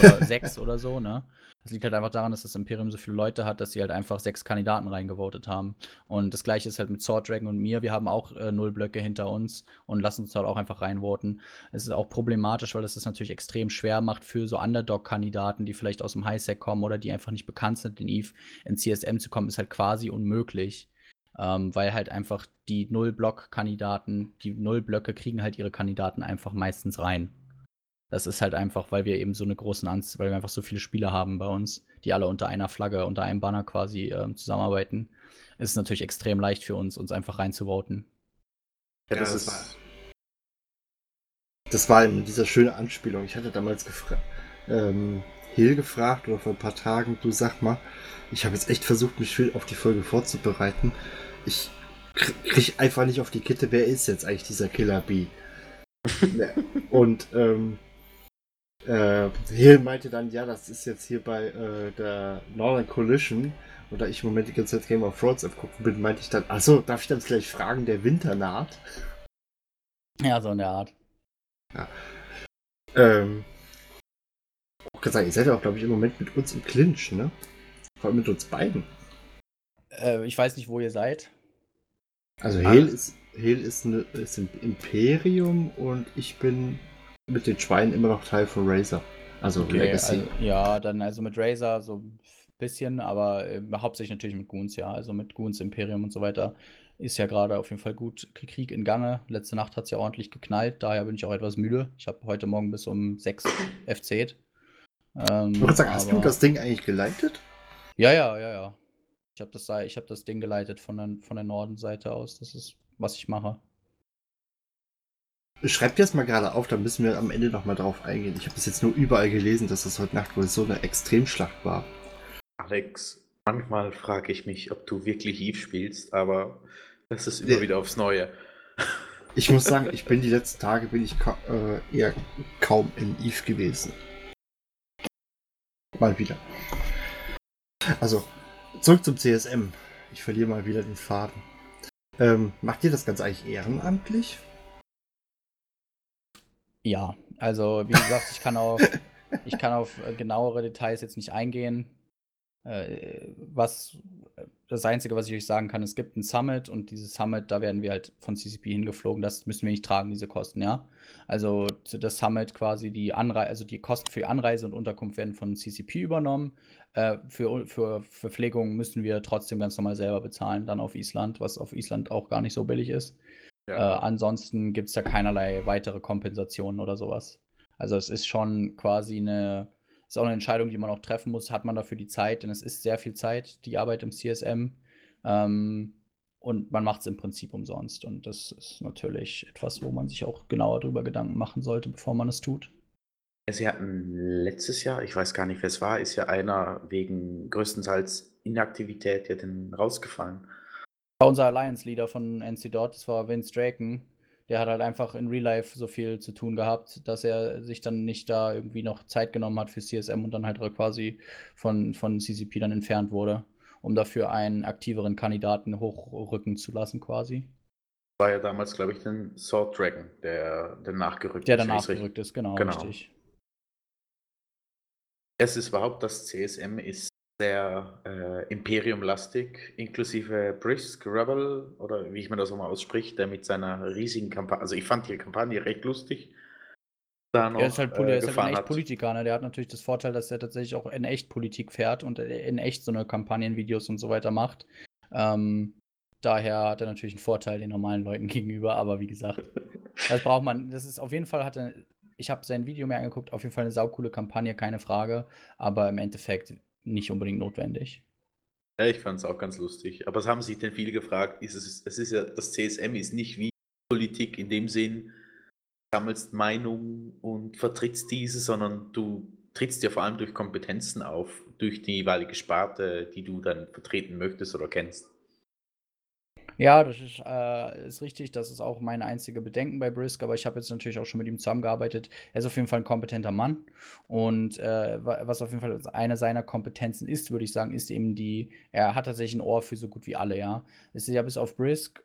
oder sechs oder so, ne? Das liegt halt einfach daran, dass das Imperium so viele Leute hat, dass sie halt einfach sechs Kandidaten reingevotet haben. Und das gleiche ist halt mit Sword Dragon und mir. Wir haben auch äh, null Blöcke hinter uns und lassen uns halt auch einfach reinvoten. Es ist auch problematisch, weil das das natürlich extrem schwer macht für so Underdog-Kandidaten, die vielleicht aus dem Highsec kommen oder die einfach nicht bekannt sind in EVE. In CSM zu kommen, ist halt quasi unmöglich. Ähm, weil halt einfach die Null-Block-Kandidaten, die Null-Blöcke kriegen halt ihre Kandidaten einfach meistens rein. Das ist halt einfach, weil wir eben so eine großen Anzahl, weil wir einfach so viele Spieler haben bei uns, die alle unter einer Flagge, unter einem Banner quasi ähm, zusammenarbeiten, ist es natürlich extrem leicht für uns, uns einfach reinzuvoten. Ja, Ja, das, das ist. war- Das war eben diese schöne Anspielung. Ich hatte damals gefragt, ähm, Hill gefragt oder vor ein paar Tagen, du sag mal, ich habe jetzt echt versucht, mich viel auf die Folge vorzubereiten. Ich kr- krieg einfach nicht auf die Kette, wer ist jetzt eigentlich dieser Killer Bee? Ja, Und ähm, äh, Hill meinte dann, ja, das ist jetzt hier bei äh, der Northern Coalition. Und da ich im Moment die ganze Zeit Game of Thrones abgucken bin, meinte ich dann, achso, darf ich dann gleich fragen, der Winter naht? Ja, so in der Art. Ähm, auch gesagt, ihr seid ja auch, glaube ich, im Moment mit uns im Clinch, ne? Vor allem mit uns beiden. Äh, ich weiß nicht, wo ihr seid. Also Ah. Hel ist, Hel ist, ne, ist im Imperium und ich bin mit den Schweinen immer noch Teil von Razer. Also Legacy. also, ja, dann also mit Razer so ein bisschen, aber äh, hauptsächlich natürlich mit Goons, ja. Also mit Goons, Imperium und so weiter ist ja gerade auf jeden Fall gut Krieg in Gange. Letzte Nacht hat es ja ordentlich geknallt, daher bin ich auch etwas müde. Ich habe heute Morgen bis um 6 FC. Ähm, ich wollte sagen, hast du aber- das Ding eigentlich geleitet? Ja, ja, ja, ja. Ich habe das, ich hab das Ding geleitet von der, von der Nordenseite aus. Das ist, was ich mache. Schreib dir das mal gerade auf, dann müssen wir am Ende nochmal drauf eingehen. Ich habe das jetzt nur überall gelesen, dass das heute Nacht wohl so eine Extremschlacht war. Alex, manchmal frage ich mich, ob du wirklich Eve spielst, aber das ist immer Ja. wieder aufs Neue. Ich muss sagen, ich bin die letzten Tage bin ich ka äh, eher kaum in Eve gewesen. Mal wieder. Also, zurück zum CSM. Ich verliere mal wieder den Faden. Ähm, macht ihr das Ganze eigentlich ehrenamtlich? Ja, also wie gesagt, ich kann auf, ich kann auf äh, genauere Details jetzt nicht eingehen. Äh, was das Einzige, was ich euch sagen kann, es gibt ein Summit und dieses Summit, da werden wir halt von CCP hingeflogen. Das müssen wir nicht tragen, diese Kosten, ja. Also das Summit quasi die Anreise, also die Kosten für Anreise und Unterkunft werden von CCP übernommen. Äh, für, für Verpflegung müssen wir trotzdem ganz normal selber bezahlen, dann auf Island, was auf Island auch gar nicht so billig ist. Äh, ansonsten gibt es da keinerlei weitere Kompensationen oder sowas. Also es ist schon quasi eine, ist auch eine Entscheidung, die man auch treffen muss. Hat man dafür die Zeit? Denn es ist sehr viel Zeit, die Arbeit im CSM. Ähm, und man macht es im Prinzip umsonst. Und das ist natürlich etwas, wo man sich auch genauer darüber Gedanken machen sollte, bevor man es tut. Sie hatten letztes Jahr, ich weiß gar nicht, wer es war, ist ja einer wegen größtenteils Inaktivität ja dann rausgefallen. War unser Alliance-Leader von NC Dot, das war Vince Draken. Der hat halt einfach in Real Life so viel zu tun gehabt, dass er sich dann nicht da irgendwie noch Zeit genommen hat für CSM und dann halt quasi von, von CCP dann entfernt wurde, um dafür einen aktiveren Kandidaten hochrücken zu lassen quasi. War ja damals, glaube ich, den Sword Dragon, der, der nachgerückt Der ist, wenn danach ich's richtig- gerückt ist, genau, Genau. richtig. Es ist überhaupt, das CSM ist sehr äh, Imperium-lastig, inklusive Brisk Rebel oder wie ich mir das auch mal ausspricht, der mit seiner riesigen Kampagne, also ich fand die Kampagne recht lustig. Da noch, er ist halt, äh, er ist halt ein echt Politiker, ne? der hat natürlich das Vorteil, dass er tatsächlich auch in echt Politik fährt und in echt so eine Kampagnenvideos und so weiter macht. Ähm, daher hat er natürlich einen Vorteil den normalen Leuten gegenüber, aber wie gesagt, das braucht man, das ist auf jeden Fall, hat er, ich habe sein Video mir angeguckt, auf jeden Fall eine saukoole Kampagne, keine Frage, aber im Endeffekt nicht unbedingt notwendig. Ja, ich fand es auch ganz lustig. Aber es haben sich denn viele gefragt, ist es, es ist ja, das CSM ist nicht wie Politik in dem Sinn, sammelst Meinungen und vertrittst diese, sondern du trittst ja vor allem durch Kompetenzen auf, durch die jeweilige Sparte, die du dann vertreten möchtest oder kennst. Ja, das ist, äh, ist richtig. Das ist auch meine einzige Bedenken bei Brisk, aber ich habe jetzt natürlich auch schon mit ihm zusammengearbeitet. Er ist auf jeden Fall ein kompetenter Mann. Und äh, was auf jeden Fall eine seiner Kompetenzen ist, würde ich sagen, ist eben die, er hat tatsächlich ein Ohr für so gut wie alle, ja. Es ist ja bis auf Brisk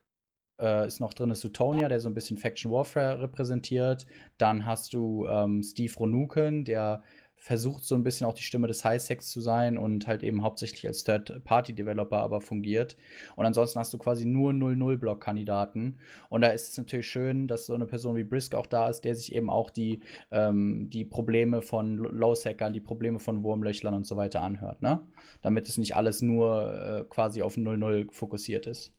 äh, ist noch drin ist Sutonia, der so ein bisschen Faction Warfare repräsentiert. Dann hast du ähm, Steve Ronuken, der versucht so ein bisschen auch die Stimme des Highsex zu sein und halt eben hauptsächlich als Third-Party-Developer aber fungiert. Und ansonsten hast du quasi nur 0-0-Block-Kandidaten. Und da ist es natürlich schön, dass so eine Person wie Brisk auch da ist, der sich eben auch die, ähm, die Probleme von Low-Sackern, die Probleme von Wurmlöchlern und so weiter anhört, ne? Damit es nicht alles nur äh, quasi auf 0-0 fokussiert ist.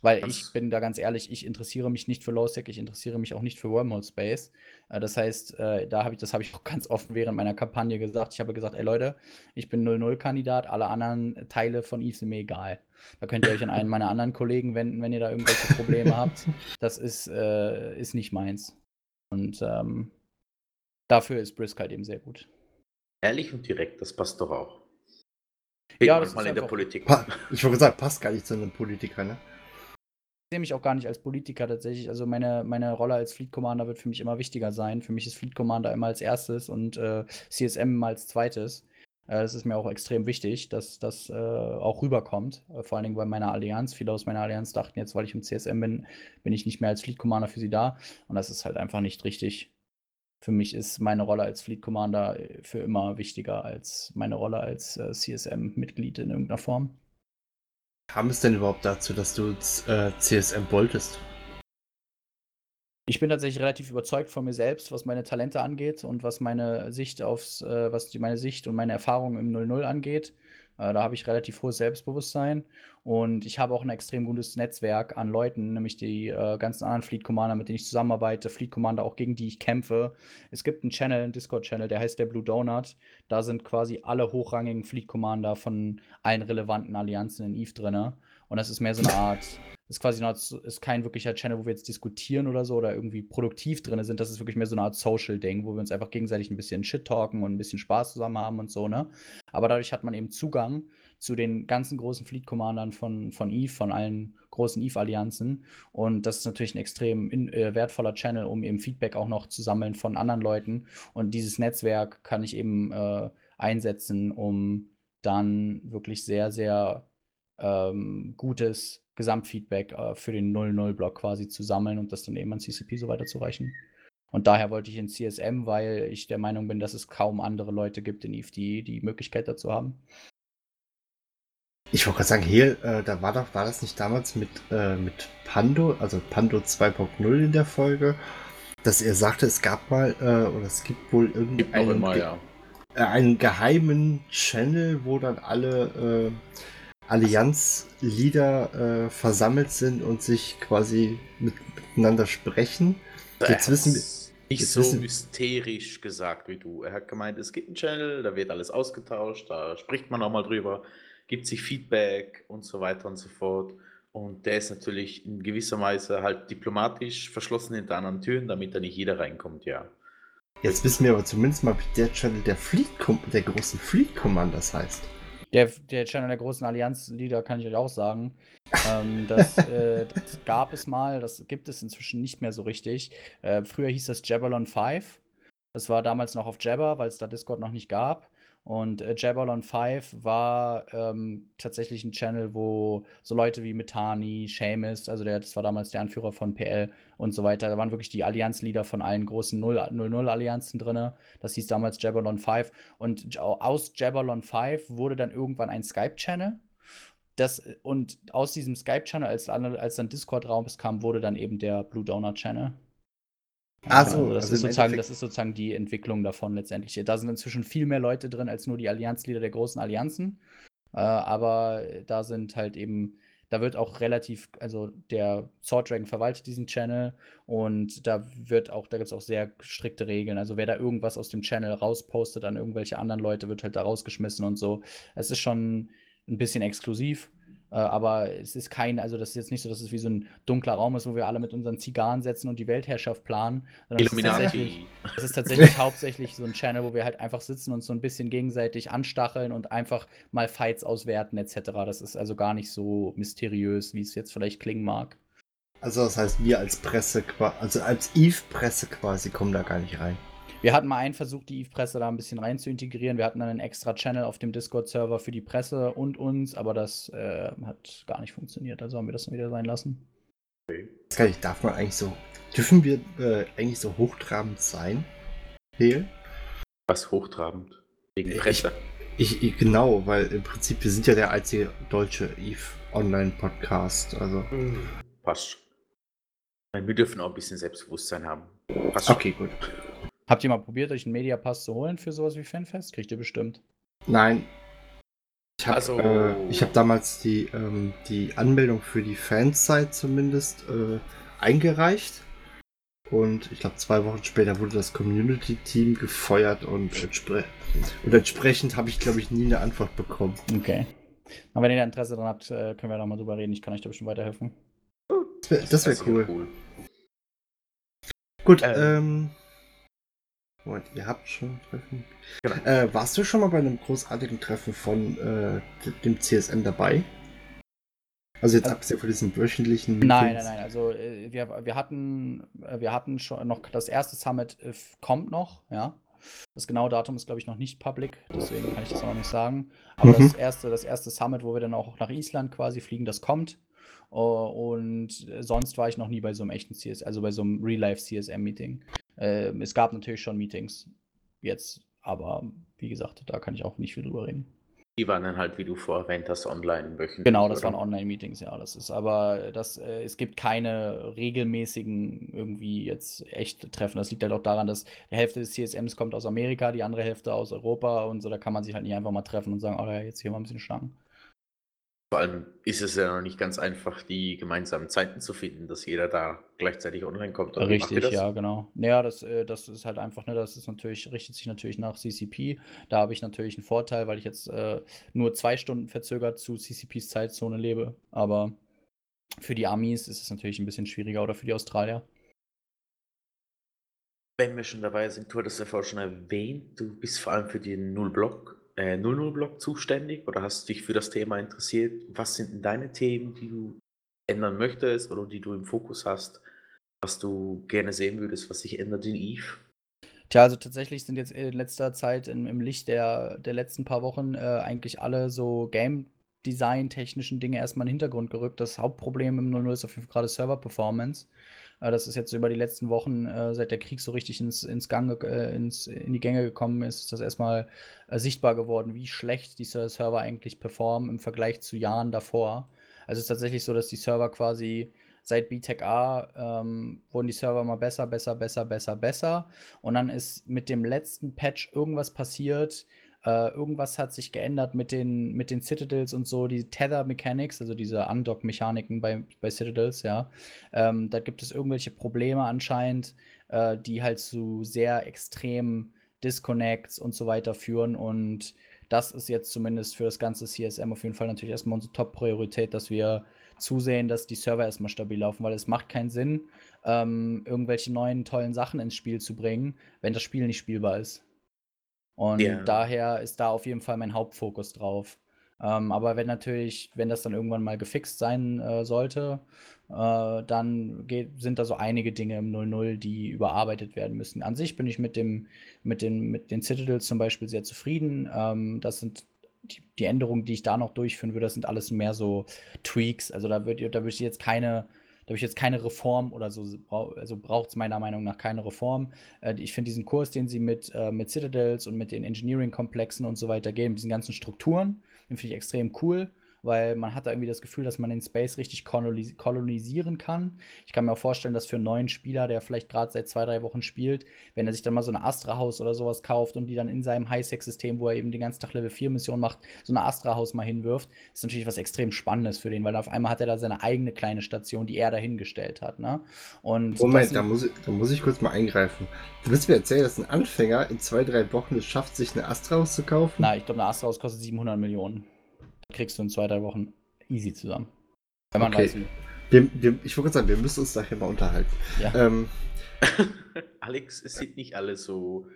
Weil das ich bin da ganz ehrlich, ich interessiere mich nicht für Lowsec, ich interessiere mich auch nicht für Wormhole Space. Äh, das heißt, äh, da habe ich, das habe ich auch ganz offen während meiner Kampagne gesagt. Ich habe gesagt, ey Leute, ich bin 0-0-Kandidat, alle anderen Teile von Eve sind mir egal. Da könnt ihr euch an einen meiner anderen Kollegen wenden, wenn ihr da irgendwelche Probleme habt. Das ist, äh, ist nicht meins. Und ähm, dafür ist Brisk halt eben sehr gut. Ehrlich und direkt, das passt doch auch. ja, das mal in der Politik. ich wollte sagen, passt gar nicht zu einem Politiker, ne? Sehe mich auch gar nicht als Politiker tatsächlich. Also meine, meine Rolle als Fleet Commander wird für mich immer wichtiger sein. Für mich ist Fleet Commander immer als erstes und äh, CSM immer als zweites. Äh, ist mir auch extrem wichtig, dass das äh, auch rüberkommt. Äh, vor allen Dingen bei meiner Allianz. Viele aus meiner Allianz dachten jetzt, weil ich im CSM bin, bin ich nicht mehr als Fleet Commander für sie da. Und das ist halt einfach nicht richtig. Für mich ist meine Rolle als Fleet Commander äh, für immer wichtiger als meine Rolle als äh, CSM-Mitglied in irgendeiner Form kam es denn überhaupt dazu, dass du äh, CSM wolltest? Ich bin tatsächlich relativ überzeugt von mir selbst, was meine Talente angeht und was meine Sicht aufs, äh, was die, meine Sicht und meine Erfahrungen im 00 angeht. Äh, da habe ich relativ hohes Selbstbewusstsein und ich habe auch ein extrem gutes Netzwerk an Leuten, nämlich die äh, ganzen anderen Fleet Commander, mit denen ich zusammenarbeite, Fleet Commander auch gegen die ich kämpfe. Es gibt einen Channel, einen Discord-Channel, der heißt der Blue Donut. Da sind quasi alle hochrangigen Fleet Commander von allen relevanten Allianzen in EVE drin. Und das ist mehr so eine Art ist quasi noch, ist kein wirklicher Channel, wo wir jetzt diskutieren oder so oder irgendwie produktiv drin sind. Das ist wirklich mehr so eine Art Social-Ding, wo wir uns einfach gegenseitig ein bisschen Shit talken und ein bisschen Spaß zusammen haben und so, ne? Aber dadurch hat man eben Zugang zu den ganzen großen Fleet-Commandern von, von EVE, von allen großen EVE-Allianzen. Und das ist natürlich ein extrem in, äh, wertvoller Channel, um eben Feedback auch noch zu sammeln von anderen Leuten. Und dieses Netzwerk kann ich eben äh, einsetzen, um dann wirklich sehr, sehr ähm, gutes Gesamtfeedback äh, für den 0-0-Block quasi zu sammeln und das dann eben an CCP so weiterzureichen. Und daher wollte ich in CSM, weil ich der Meinung bin, dass es kaum andere Leute gibt in EVE, die die Möglichkeit dazu haben. Ich wollte gerade sagen, hier, äh, da war doch, war das nicht damals mit, äh, mit Pando, also Pando 2.0 in der Folge, dass er sagte, es gab mal, äh, oder es gibt wohl irgendeinen ja. Äh, einen geheimen Channel, wo dann alle äh, Allianz-Leader äh, versammelt sind und sich quasi mit, miteinander sprechen. Jetzt wissen wir. Nicht so wissen... hysterisch gesagt wie du. Er hat gemeint, es gibt einen Channel, da wird alles ausgetauscht, da spricht man auch mal drüber, gibt sich Feedback und so weiter und so fort. Und der ist natürlich in gewisser Weise halt diplomatisch verschlossen hinter anderen Türen, damit da nicht jeder reinkommt, ja. Jetzt wissen wir aber zumindest mal, wie der Channel der Fleet der großen Fleet Commanders heißt. Der, der Channel der großen Allianz-Lieder kann ich euch auch sagen. ähm, das, äh, das, gab es mal, das gibt es inzwischen nicht mehr so richtig. Äh, früher hieß das Jabalon 5. Das war damals noch auf Jabber, weil es da Discord noch nicht gab. Und äh, Jabalon 5 war ähm, tatsächlich ein Channel, wo so Leute wie Metani, Seamus, also der, das war damals der Anführer von PL und so weiter, da waren wirklich die Allianzleader von allen großen 0-0-Allianzen drin. Das hieß damals Jabalon 5. Und aus Jabalon 5 wurde dann irgendwann ein Skype-Channel. Das, und aus diesem Skype-Channel, als, als dann Discord-Raum kam, wurde dann eben der Blue Donut Channel. Also, also das, also ist sozusagen, das ist sozusagen die Entwicklung davon letztendlich. Da sind inzwischen viel mehr Leute drin als nur die Allianzlieder der großen Allianzen. Äh, aber da sind halt eben, da wird auch relativ, also der Sword Dragon verwaltet diesen Channel und da wird auch, da gibt es auch sehr strikte Regeln. Also wer da irgendwas aus dem Channel rauspostet an irgendwelche anderen Leute, wird halt da rausgeschmissen und so. Es ist schon ein bisschen exklusiv. Äh, aber es ist kein, also das ist jetzt nicht so, dass es wie so ein dunkler Raum ist, wo wir alle mit unseren Zigarren setzen und die Weltherrschaft planen. Illuminati. Es ist tatsächlich, es ist tatsächlich hauptsächlich so ein Channel, wo wir halt einfach sitzen und so ein bisschen gegenseitig anstacheln und einfach mal Fights auswerten etc. Das ist also gar nicht so mysteriös, wie es jetzt vielleicht klingen mag. Also das heißt, wir als Presse, also als Eve-Presse quasi kommen da gar nicht rein. Wir hatten mal einen Versuch, die Eve-Presse da ein bisschen rein zu integrieren. Wir hatten dann einen extra Channel auf dem Discord-Server für die Presse und uns, aber das äh, hat gar nicht funktioniert. Also haben wir das dann wieder sein lassen. Okay. Darf man eigentlich so, dürfen wir äh, eigentlich so hochtrabend sein? Hehl? Was hochtrabend? Wegen Presse. Ich, ich, genau, weil im Prinzip wir sind ja der einzige deutsche Eve Online-Podcast. Also. Hm, passt. Wir dürfen auch ein bisschen Selbstbewusstsein haben. Passt. Okay, gut. Habt ihr mal probiert, euch einen Mediapass zu holen für sowas wie Fanfest? Kriegt ihr bestimmt. Nein. Ich habe also... äh, hab damals die, ähm, die Anmeldung für die Fansite zumindest äh, eingereicht. Und ich glaube, zwei Wochen später wurde das Community-Team gefeuert und, entspre und entsprechend habe ich, glaube ich, nie eine Antwort bekommen. Okay. Aber wenn ihr da Interesse dran habt, äh, können wir da mal drüber reden. Ich kann euch da bestimmt weiterhelfen. Das wäre wär cool. cool. Gut, ähm, ähm Moment, ihr habt schon Treffen. Genau. Äh, warst du schon mal bei einem großartigen Treffen von äh, dem CSM dabei? Also jetzt also, abgesehen von diesen wöchentlichen. Nein, nein, nein. Also äh, wir, wir hatten äh, wir hatten schon noch das erste Summit äh, kommt noch, ja. Das genaue Datum ist, glaube ich, noch nicht public, deswegen kann ich das noch nicht sagen. Aber mhm. das, erste, das erste Summit, wo wir dann auch nach Island quasi fliegen, das kommt. Und sonst war ich noch nie bei so einem echten CSM, also bei so einem Real-Life CSM-Meeting. Äh, es gab natürlich schon Meetings jetzt, aber wie gesagt, da kann ich auch nicht viel drüber reden. Die waren dann halt, wie du vorher erwähnt hast, online wöchentlich. Genau, das oder? waren Online-Meetings, ja. Das ist aber, das, äh, es gibt keine regelmäßigen irgendwie jetzt echte Treffen. Das liegt halt auch daran, dass die Hälfte des CSMs kommt aus Amerika, die andere Hälfte aus Europa und so, da kann man sich halt nicht einfach mal treffen und sagen, oh ja, jetzt hier mal ein bisschen schnacken. Vor allem ist es ja noch nicht ganz einfach, die gemeinsamen Zeiten zu finden, dass jeder da gleichzeitig online kommt. Oder Richtig, ja, genau. Naja, das, äh, das ist halt einfach, ne, das ist natürlich, richtet sich natürlich nach CCP. Da habe ich natürlich einen Vorteil, weil ich jetzt äh, nur zwei Stunden verzögert zu CCPs Zeitzone lebe. Aber für die Amis ist es natürlich ein bisschen schwieriger oder für die Australier. Wenn wir schon dabei sind, du hattest ja vorhin schon erwähnt, du bist vor allem für den Null-Block äh, 00-Blog zuständig oder hast dich für das Thema interessiert? Was sind denn deine Themen, die du ändern möchtest oder die du im Fokus hast, was du gerne sehen würdest, was sich ändert in Eve? Tja, also tatsächlich sind jetzt in letzter Zeit im, im Licht der, der letzten paar Wochen äh, eigentlich alle so Game Design technischen Dinge erstmal in den Hintergrund gerückt. Das Hauptproblem im 00 ist auf jeden Fall gerade Server Performance. Äh, das ist jetzt über die letzten Wochen, äh, seit der Krieg so richtig ins, ins Gang, äh, ins, in die Gänge gekommen ist, ist das erstmal äh, sichtbar geworden, wie schlecht diese Server eigentlich performen im Vergleich zu Jahren davor. Also es ist tatsächlich so, dass die Server quasi seit BTEC A ähm, wurden die Server mal besser, besser, besser, besser, besser. Und dann ist mit dem letzten Patch irgendwas passiert, äh, irgendwas hat sich geändert mit den, mit den Citadels und so, die Tether Mechanics, also diese Undock-Mechaniken bei, bei Citadels, ja. Ähm, da gibt es irgendwelche Probleme anscheinend, äh, die halt zu sehr extremen Disconnects und so weiter führen. Und das ist jetzt zumindest für das ganze CSM auf jeden Fall natürlich erstmal unsere Top-Priorität, dass wir zusehen, dass die Server erstmal stabil laufen, weil es macht keinen Sinn, ähm, irgendwelche neuen tollen Sachen ins Spiel zu bringen, wenn das Spiel nicht spielbar ist. Und ja. daher ist da auf jeden Fall mein Hauptfokus drauf. Ähm, aber wenn natürlich, wenn das dann irgendwann mal gefixt sein äh, sollte, äh, dann geht, sind da so einige Dinge im 0.0, die überarbeitet werden müssen. An sich bin ich mit, dem, mit, den, mit den Citadels zum Beispiel sehr zufrieden. Ähm, das sind die, die, Änderungen, die ich da noch durchführen würde, das sind alles mehr so Tweaks. Also da würde da würd ich jetzt keine da habe ich jetzt keine Reform oder so, also braucht es meiner Meinung nach keine Reform. Äh, ich finde diesen Kurs, den sie mit, äh, mit Citadels und mit den Engineering-Komplexen und so weiter geben, diesen ganzen Strukturen, den finde ich extrem cool weil man hat da irgendwie das Gefühl, dass man den Space richtig kolonis kolonisieren kann. Ich kann mir auch vorstellen, dass für einen neuen Spieler, der vielleicht gerade seit zwei, drei Wochen spielt, wenn er sich dann mal so eine Astra-Haus oder sowas kauft und die dann in seinem High-Sec-System, wo er eben den ganzen Tag Level 4-Mission macht, so eine Astra-Haus mal hinwirft, ist natürlich was extrem Spannendes für den, weil auf einmal hat er da seine eigene kleine Station, die er dahingestellt hat. Ne? Und Moment, da muss, ich, da muss ich kurz mal eingreifen. Du willst mir erzählen, dass ein Anfänger in zwei, drei Wochen es schafft, sich eine Astra-Haus zu kaufen? Na, ich glaube, eine Astra-Haus kostet 700 Millionen kriegst du in zwei, drei Wochen easy zusammen. Wenn man okay. weiß, wie. Wir, wir, ich wollte sagen, wir müssen uns nachher mal unterhalten. Ja. Ähm, Alex, es sieht nicht alles so.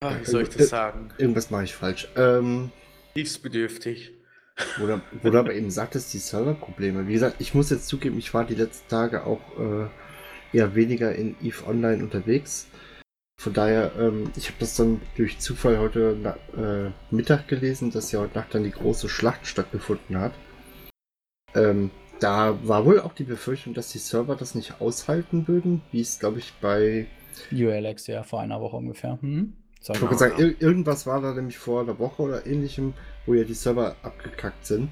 Ah, wie soll ich das sagen? Irgendwas mache ich falsch. Ähm, Hilfsbedürftig. Wo du, aber eben sagtest, die Serverprobleme. Wie gesagt, ich muss jetzt zugeben, ich war die letzten Tage auch äh, eher weniger in EVE Online unterwegs. Von daher, ähm, ich habe das dann durch Zufall heute na, äh, Mittag gelesen, dass ja heute Nacht dann die große Schlacht stattgefunden hat. Ähm, da war wohl auch die Befürchtung, dass die Server das nicht aushalten würden, wie es, glaube ich, bei ULX ja vor einer Woche ungefähr. Hm? Ich wollte sagen, ir irgendwas war da nämlich vor einer Woche oder ähnlichem, wo ja die Server abgekackt sind.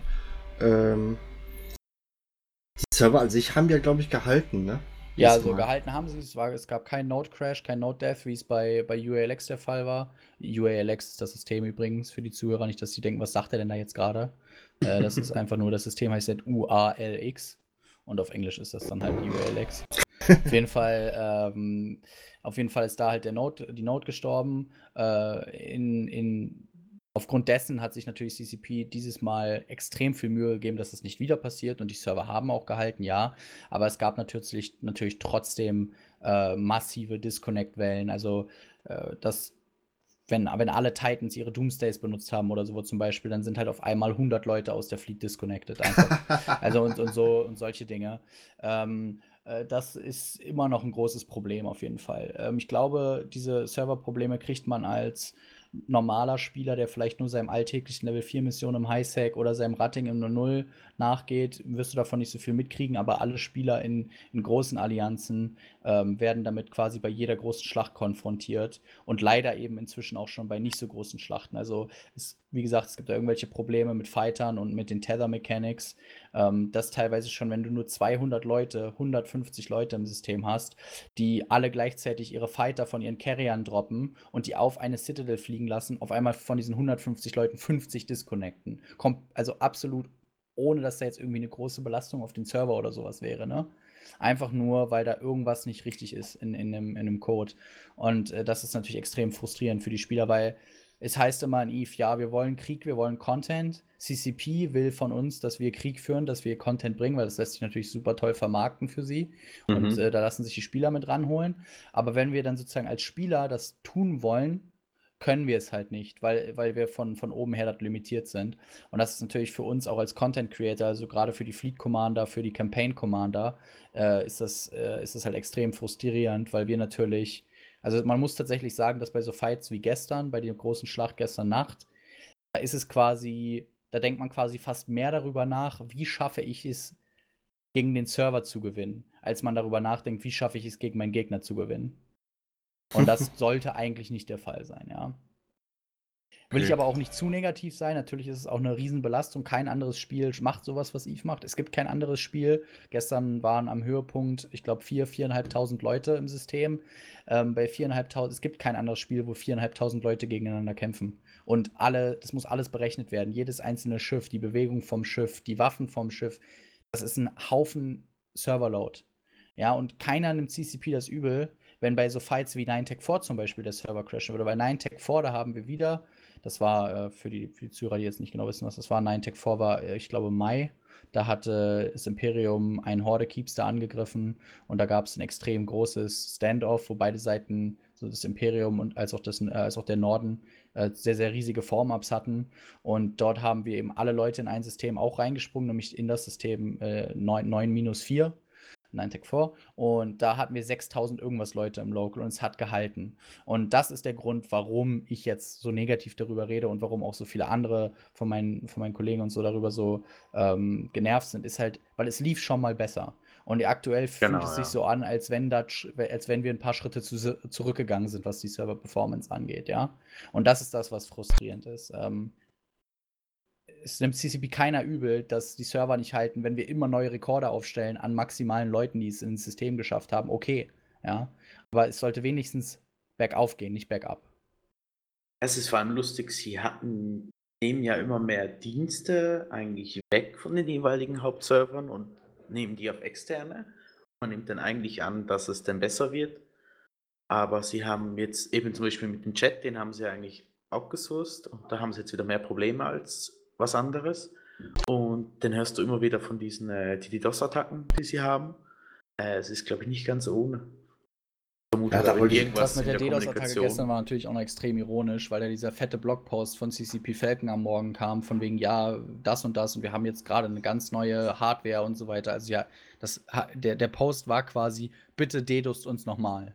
Ähm, die Server an sich haben ja, glaube ich, gehalten, ne? Ja, so gehalten haben sie es. War, es gab keinen Node-Crash, kein Node-Death, wie es bei, bei UALX der Fall war. UALX ist das System übrigens für die Zuhörer, nicht, dass sie denken, was sagt er denn da jetzt gerade? Äh, das ist einfach nur, das System heißt halt UALX und auf Englisch ist das dann halt UALX. auf jeden Fall, ähm, auf jeden Fall ist da halt der Node, die Node gestorben. Äh, in, in Aufgrund dessen hat sich natürlich CCP dieses Mal extrem viel Mühe gegeben, dass es nicht wieder passiert und die Server haben auch gehalten, ja. Aber es gab natürlich, natürlich trotzdem äh, massive Disconnect-Wellen. Also, äh, das, wenn, wenn alle Titans ihre Doomsdays benutzt haben oder so zum Beispiel, dann sind halt auf einmal 100 Leute aus der Fleet disconnected. Einfach. also und, und so und solche Dinge. Ähm, äh, das ist immer noch ein großes Problem auf jeden Fall. Ähm, ich glaube, diese Serverprobleme kriegt man als normaler Spieler, der vielleicht nur seinem alltäglichen Level 4 Mission im Highsec oder seinem Ratting im 0 nachgeht, wirst du davon nicht so viel mitkriegen, aber alle Spieler in, in großen Allianzen ähm, werden damit quasi bei jeder großen Schlacht konfrontiert und leider eben inzwischen auch schon bei nicht so großen Schlachten. Also es, wie gesagt, es gibt da irgendwelche Probleme mit Fightern und mit den Tether Mechanics, ähm, das teilweise schon, wenn du nur 200 Leute, 150 Leute im System hast, die alle gleichzeitig ihre Fighter von ihren Carriern droppen und die auf eine Citadel fliegen lassen, auf einmal von diesen 150 Leuten 50 disconnecten. Kommt also absolut ohne dass da jetzt irgendwie eine große Belastung auf den Server oder sowas wäre, ne? Einfach nur, weil da irgendwas nicht richtig ist in, in, einem, in einem Code. Und äh, das ist natürlich extrem frustrierend für die Spieler, weil es heißt immer in Eve, ja, wir wollen Krieg, wir wollen Content. CCP will von uns, dass wir Krieg führen, dass wir Content bringen, weil das lässt sich natürlich super toll vermarkten für sie. Mhm. Und äh, da lassen sich die Spieler mit ranholen. Aber wenn wir dann sozusagen als Spieler das tun wollen, können wir es halt nicht, weil, weil wir von, von oben her limitiert sind. Und das ist natürlich für uns auch als Content Creator, also gerade für die Fleet Commander, für die Campaign Commander, äh, ist, das, äh, ist das halt extrem frustrierend, weil wir natürlich, also man muss tatsächlich sagen, dass bei so Fights wie gestern, bei der großen Schlacht gestern Nacht, da ist es quasi, da denkt man quasi fast mehr darüber nach, wie schaffe ich es, gegen den Server zu gewinnen, als man darüber nachdenkt, wie schaffe ich es, gegen meinen Gegner zu gewinnen. Und das sollte eigentlich nicht der Fall sein, ja. Will ich aber auch nicht zu negativ sein. Natürlich ist es auch eine Riesenbelastung. Kein anderes Spiel macht sowas, was Eve macht. Es gibt kein anderes Spiel. Gestern waren am Höhepunkt, ich glaube, 4.000, 4.500 Leute im System. Ähm, bei 4.500, es gibt kein anderes Spiel, wo 4.500 Leute gegeneinander kämpfen. Und alle, das muss alles berechnet werden. Jedes einzelne Schiff, die Bewegung vom Schiff, die Waffen vom Schiff. Das ist ein Haufen Serverload. Ja, und keiner nimmt CCP das übel, wenn bei so Fights wie 9tech4 zum Beispiel der Server crashen würde. Bei 9tech4, da haben wir wieder, das war äh, für, die, für die Zuhörer, die jetzt nicht genau wissen, was das war, 9tech4 war, äh, ich glaube, Mai. Da hatte das Imperium einen Horde-Keepster angegriffen und da gab es ein extrem großes Standoff, wo beide Seiten so das Imperium und als auch, das, äh, als auch der Norden, äh, sehr, sehr riesige Form-Ups hatten. Und dort haben wir eben alle Leute in ein System auch reingesprungen, nämlich in das System äh, 9-4. 9 4. Und da hatten wir 6000 irgendwas Leute im Local und es hat gehalten. Und das ist der Grund, warum ich jetzt so negativ darüber rede und warum auch so viele andere von meinen, von meinen Kollegen und so darüber so ähm, genervt sind, ist halt, weil es lief schon mal besser. Und aktuell fühlt Genau, es sich ja. so an, als wenn, dat, als wenn wir ein paar Schritte zu, zurückgegangen sind, was die Server-Performance angeht, ja. Und das ist das, was frustrierend ist. Ähm, es nimmt CCP keiner übel, dass die Server nicht halten, wenn wir immer neue Rekorde aufstellen an maximalen Leuten, die es ins System geschafft haben. Okay, ja. Aber es sollte wenigstens bergauf gehen, nicht bergab. Es ist vor allem lustig, sie hatten, nehmen ja immer mehr Dienste eigentlich weg von den jeweiligen Hauptservern und nehmen die auf externe. Man nimmt dann eigentlich an, dass es dann besser wird. Aber sie haben jetzt eben zum Beispiel mit dem Chat, den haben sie eigentlich outgesourced und da haben sie jetzt wieder mehr Probleme als was anderes. Und dann hörst du immer wieder von diesen äh, DDoS-Attacken, die sie haben. Äh, es ist, glaube ich, nicht ganz ohne. Vermute Ja, da wollte ich- irgendwas Das mit in der DDoS-Attacke gestern war natürlich auch noch extrem ironisch, weil da dieser fette Blogpost von CCP Falcon am Morgen kam, von wegen, ja, das und das und wir haben jetzt gerade eine ganz neue Hardware und so weiter. Also ja, das, der, der Post war quasi, bitte DDoS uns nochmal.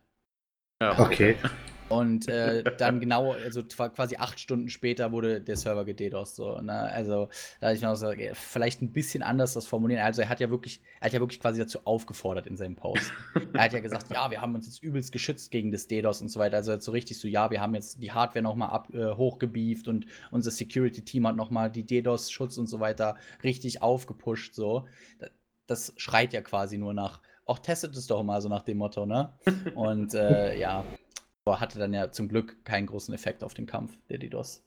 Ja. Okay. Und äh, dann genau, also quasi acht Stunden später wurde der Server gededost. So, ne? Also da hatte ich mir auch so, okay, vielleicht ein bisschen anders das formulieren. Also er hat ja wirklich, er hat ja wirklich quasi dazu aufgefordert in seinem Post. er hat ja gesagt, ja, wir haben uns jetzt übelst geschützt gegen das DDoS und so weiter. Also so richtig so, ja, wir haben jetzt die Hardware nochmal ab, äh, hochgebieft und unser Security-Team hat nochmal die DDoS-Schutz und so weiter richtig aufgepusht. So. Da- Das schreit ja quasi nur nach, auch testet es doch mal so nach dem Motto, ne? Und äh, ja, aber hatte dann ja zum Glück keinen großen Effekt auf den Kampf, der DDoS.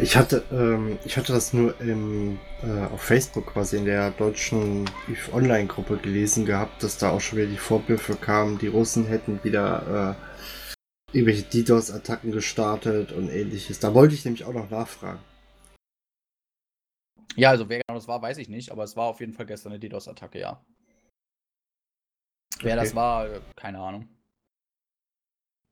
Ich hatte, ähm, ich hatte das nur im, äh, auf Facebook quasi in der deutschen Online-Gruppe gelesen gehabt, dass da auch schon wieder die Vorwürfe kamen, die Russen hätten wieder äh, irgendwelche DDoS-Attacken gestartet und ähnliches. Da wollte ich nämlich auch noch nachfragen. Ja, also wer genau das war, weiß ich nicht, aber es war auf jeden Fall gestern eine DDoS-Attacke, ja. Wer Okay. das war, äh, keine Ahnung.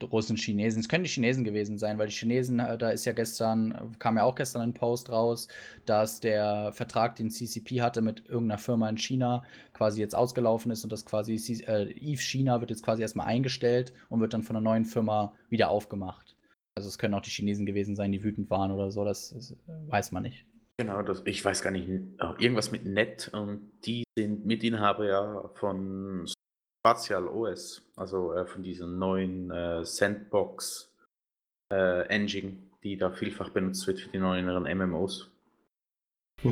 Russen, Chinesen. Es können die Chinesen gewesen sein, weil die Chinesen, äh, da ist ja gestern, äh, kam ja auch gestern ein Post raus, dass der Vertrag, den CCP hatte mit irgendeiner Firma in China, quasi jetzt ausgelaufen ist und das quasi äh, Eve China wird jetzt quasi erstmal eingestellt und wird dann von einer neuen Firma wieder aufgemacht. Also es können auch die Chinesen gewesen sein, die wütend waren oder so, das, das äh, weiß man nicht. Genau, das, ich weiß gar nicht, irgendwas mit Net und die sind Mitinhaber ja von Spatial OS, also äh, von diesem neuen äh, Sandbox äh, Engine, die da vielfach benutzt wird für die neueren MMOs.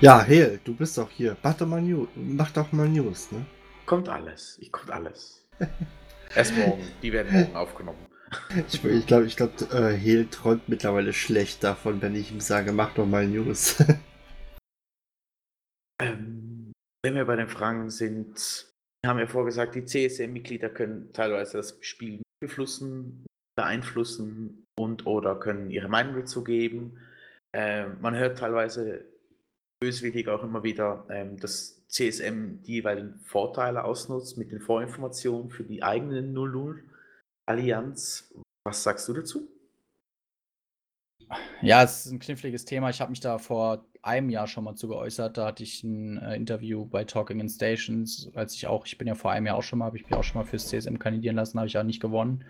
Ja, Hel, du bist doch hier. Mach doch mal, News, mach doch mal News, ne? Kommt alles, ich kommt alles. Erst morgen, die werden morgen aufgenommen. Ich, ich glaube, ich glaub, äh, Hel träumt mittlerweile schlecht davon, wenn ich ihm sage, mach doch mal News. Ähm, wenn wir bei den Fragen sind, wir haben ja vorgesagt, die CSM-Mitglieder können teilweise das Spiel beeinflussen, beeinflussen und oder können ihre Meinung dazu geben. Ähm, man hört teilweise böswillig auch immer wieder, ähm, dass CSM die jeweiligen Vorteile ausnutzt mit den Vorinformationen für die eigenen 0-0-Allianz. Was sagst du dazu? Ja, es ist ein kniffliges Thema. Ich habe mich da vor einem Jahr schon mal zu geäußert. Da hatte ich ein äh, Interview bei Talking in Stations, als ich auch, ich bin ja vor einem Jahr auch schon mal, habe ich mich auch schon mal fürs CSM kandidieren lassen, habe ich ja nicht gewonnen.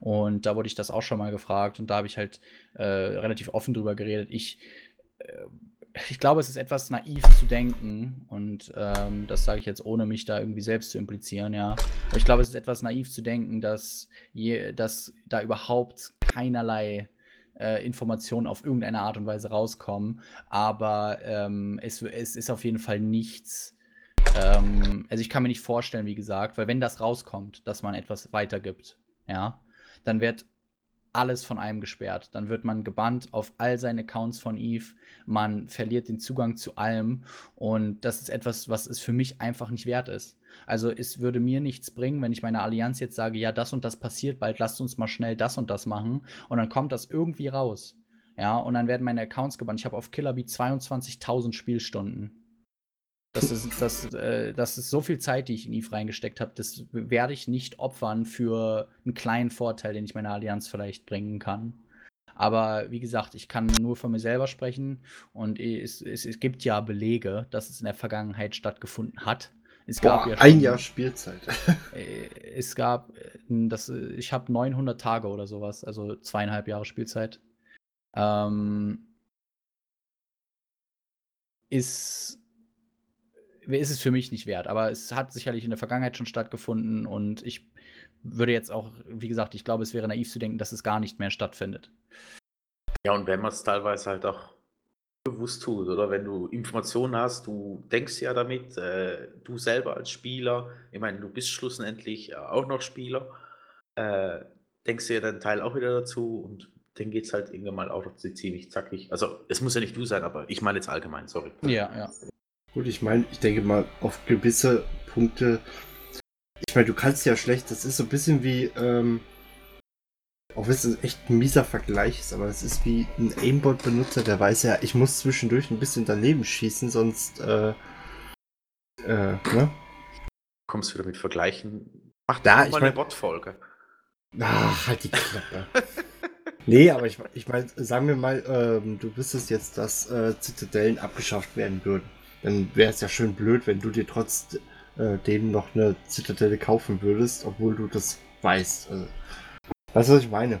Und da wurde ich das auch schon mal gefragt und da habe ich halt äh, relativ offen drüber geredet. Ich, äh, ich glaube, es ist etwas naiv zu denken und ähm, das sage ich jetzt ohne mich da irgendwie selbst zu implizieren, ja. Aber ich glaube, es ist etwas naiv zu denken, dass, je, dass da überhaupt keinerlei äh, Informationen auf irgendeine Art und Weise rauskommen. Aber ähm, es, es ist auf jeden Fall nichts. Ähm, also ich kann mir nicht vorstellen, wie gesagt, weil wenn das rauskommt, dass man etwas weitergibt, ja, dann wird alles von einem gesperrt. Dann wird man gebannt auf all seine Accounts von Eve. Man verliert den Zugang zu allem. Und das ist etwas, was es für mich einfach nicht wert ist. Also es würde mir nichts bringen, wenn ich meiner Allianz jetzt sage, ja, das und das passiert bald, lasst uns mal schnell das und das machen. Und dann kommt das irgendwie raus. Ja, und dann werden meine Accounts gebannt. Ich habe auf Killerbeat 22.000 Spielstunden. Das ist, das, äh, das ist so viel Zeit, die ich in Eve reingesteckt habe, das werde ich nicht opfern für einen kleinen Vorteil, den ich meiner Allianz vielleicht bringen kann. Aber wie gesagt, ich kann nur von mir selber sprechen und es, es, es gibt ja Belege, dass es in der Vergangenheit stattgefunden hat. Es Boah, gab ja ein schon- Jahr Spielzeit. äh, Es gab, äh, das, äh, ich habe 900 Tage oder sowas, also zweieinhalb Jahre Spielzeit. Ähm, ist, ist es für mich nicht wert, aber es hat sicherlich in der Vergangenheit schon stattgefunden und ich würde jetzt auch, wie gesagt, ich glaube, es wäre naiv zu denken, dass es gar nicht mehr stattfindet. Ja, und wenn man es teilweise halt auch bewusst tut, oder wenn du Informationen hast, du denkst ja damit, äh, du selber als Spieler, ich meine, du bist schlussendlich äh, auch noch Spieler, äh, denkst dir deinen Teil auch wieder dazu und dann geht es halt irgendwann mal auch noch ziemlich zackig. Also, es muss ja nicht du sein, aber ich meine jetzt allgemein, sorry. Ja, ja. Gut, ich meine, ich denke mal, auf gewisse Punkte. Ich meine, du kannst ja schlecht, das ist so ein bisschen wie, ähm, auch wenn es echt ein mieser Vergleich ist, aber es ist wie ein Aimbot-Benutzer, der weiß ja, ich muss zwischendurch ein bisschen daneben schießen, sonst, äh, äh, ne? Kommst du wieder mit Vergleichen? Mach Da, ich mal eine mein- Bot-Folge. Ach, halt die Klappe. nee, aber ich, ich meine, sagen wir mal, ähm, du wüsstest jetzt, dass äh, Zitadellen abgeschafft werden würden. Dann wäre es ja schön blöd, wenn du dir trotz äh, noch eine Zitadelle kaufen würdest, obwohl du das weißt. Also, weißt du, was ich meine?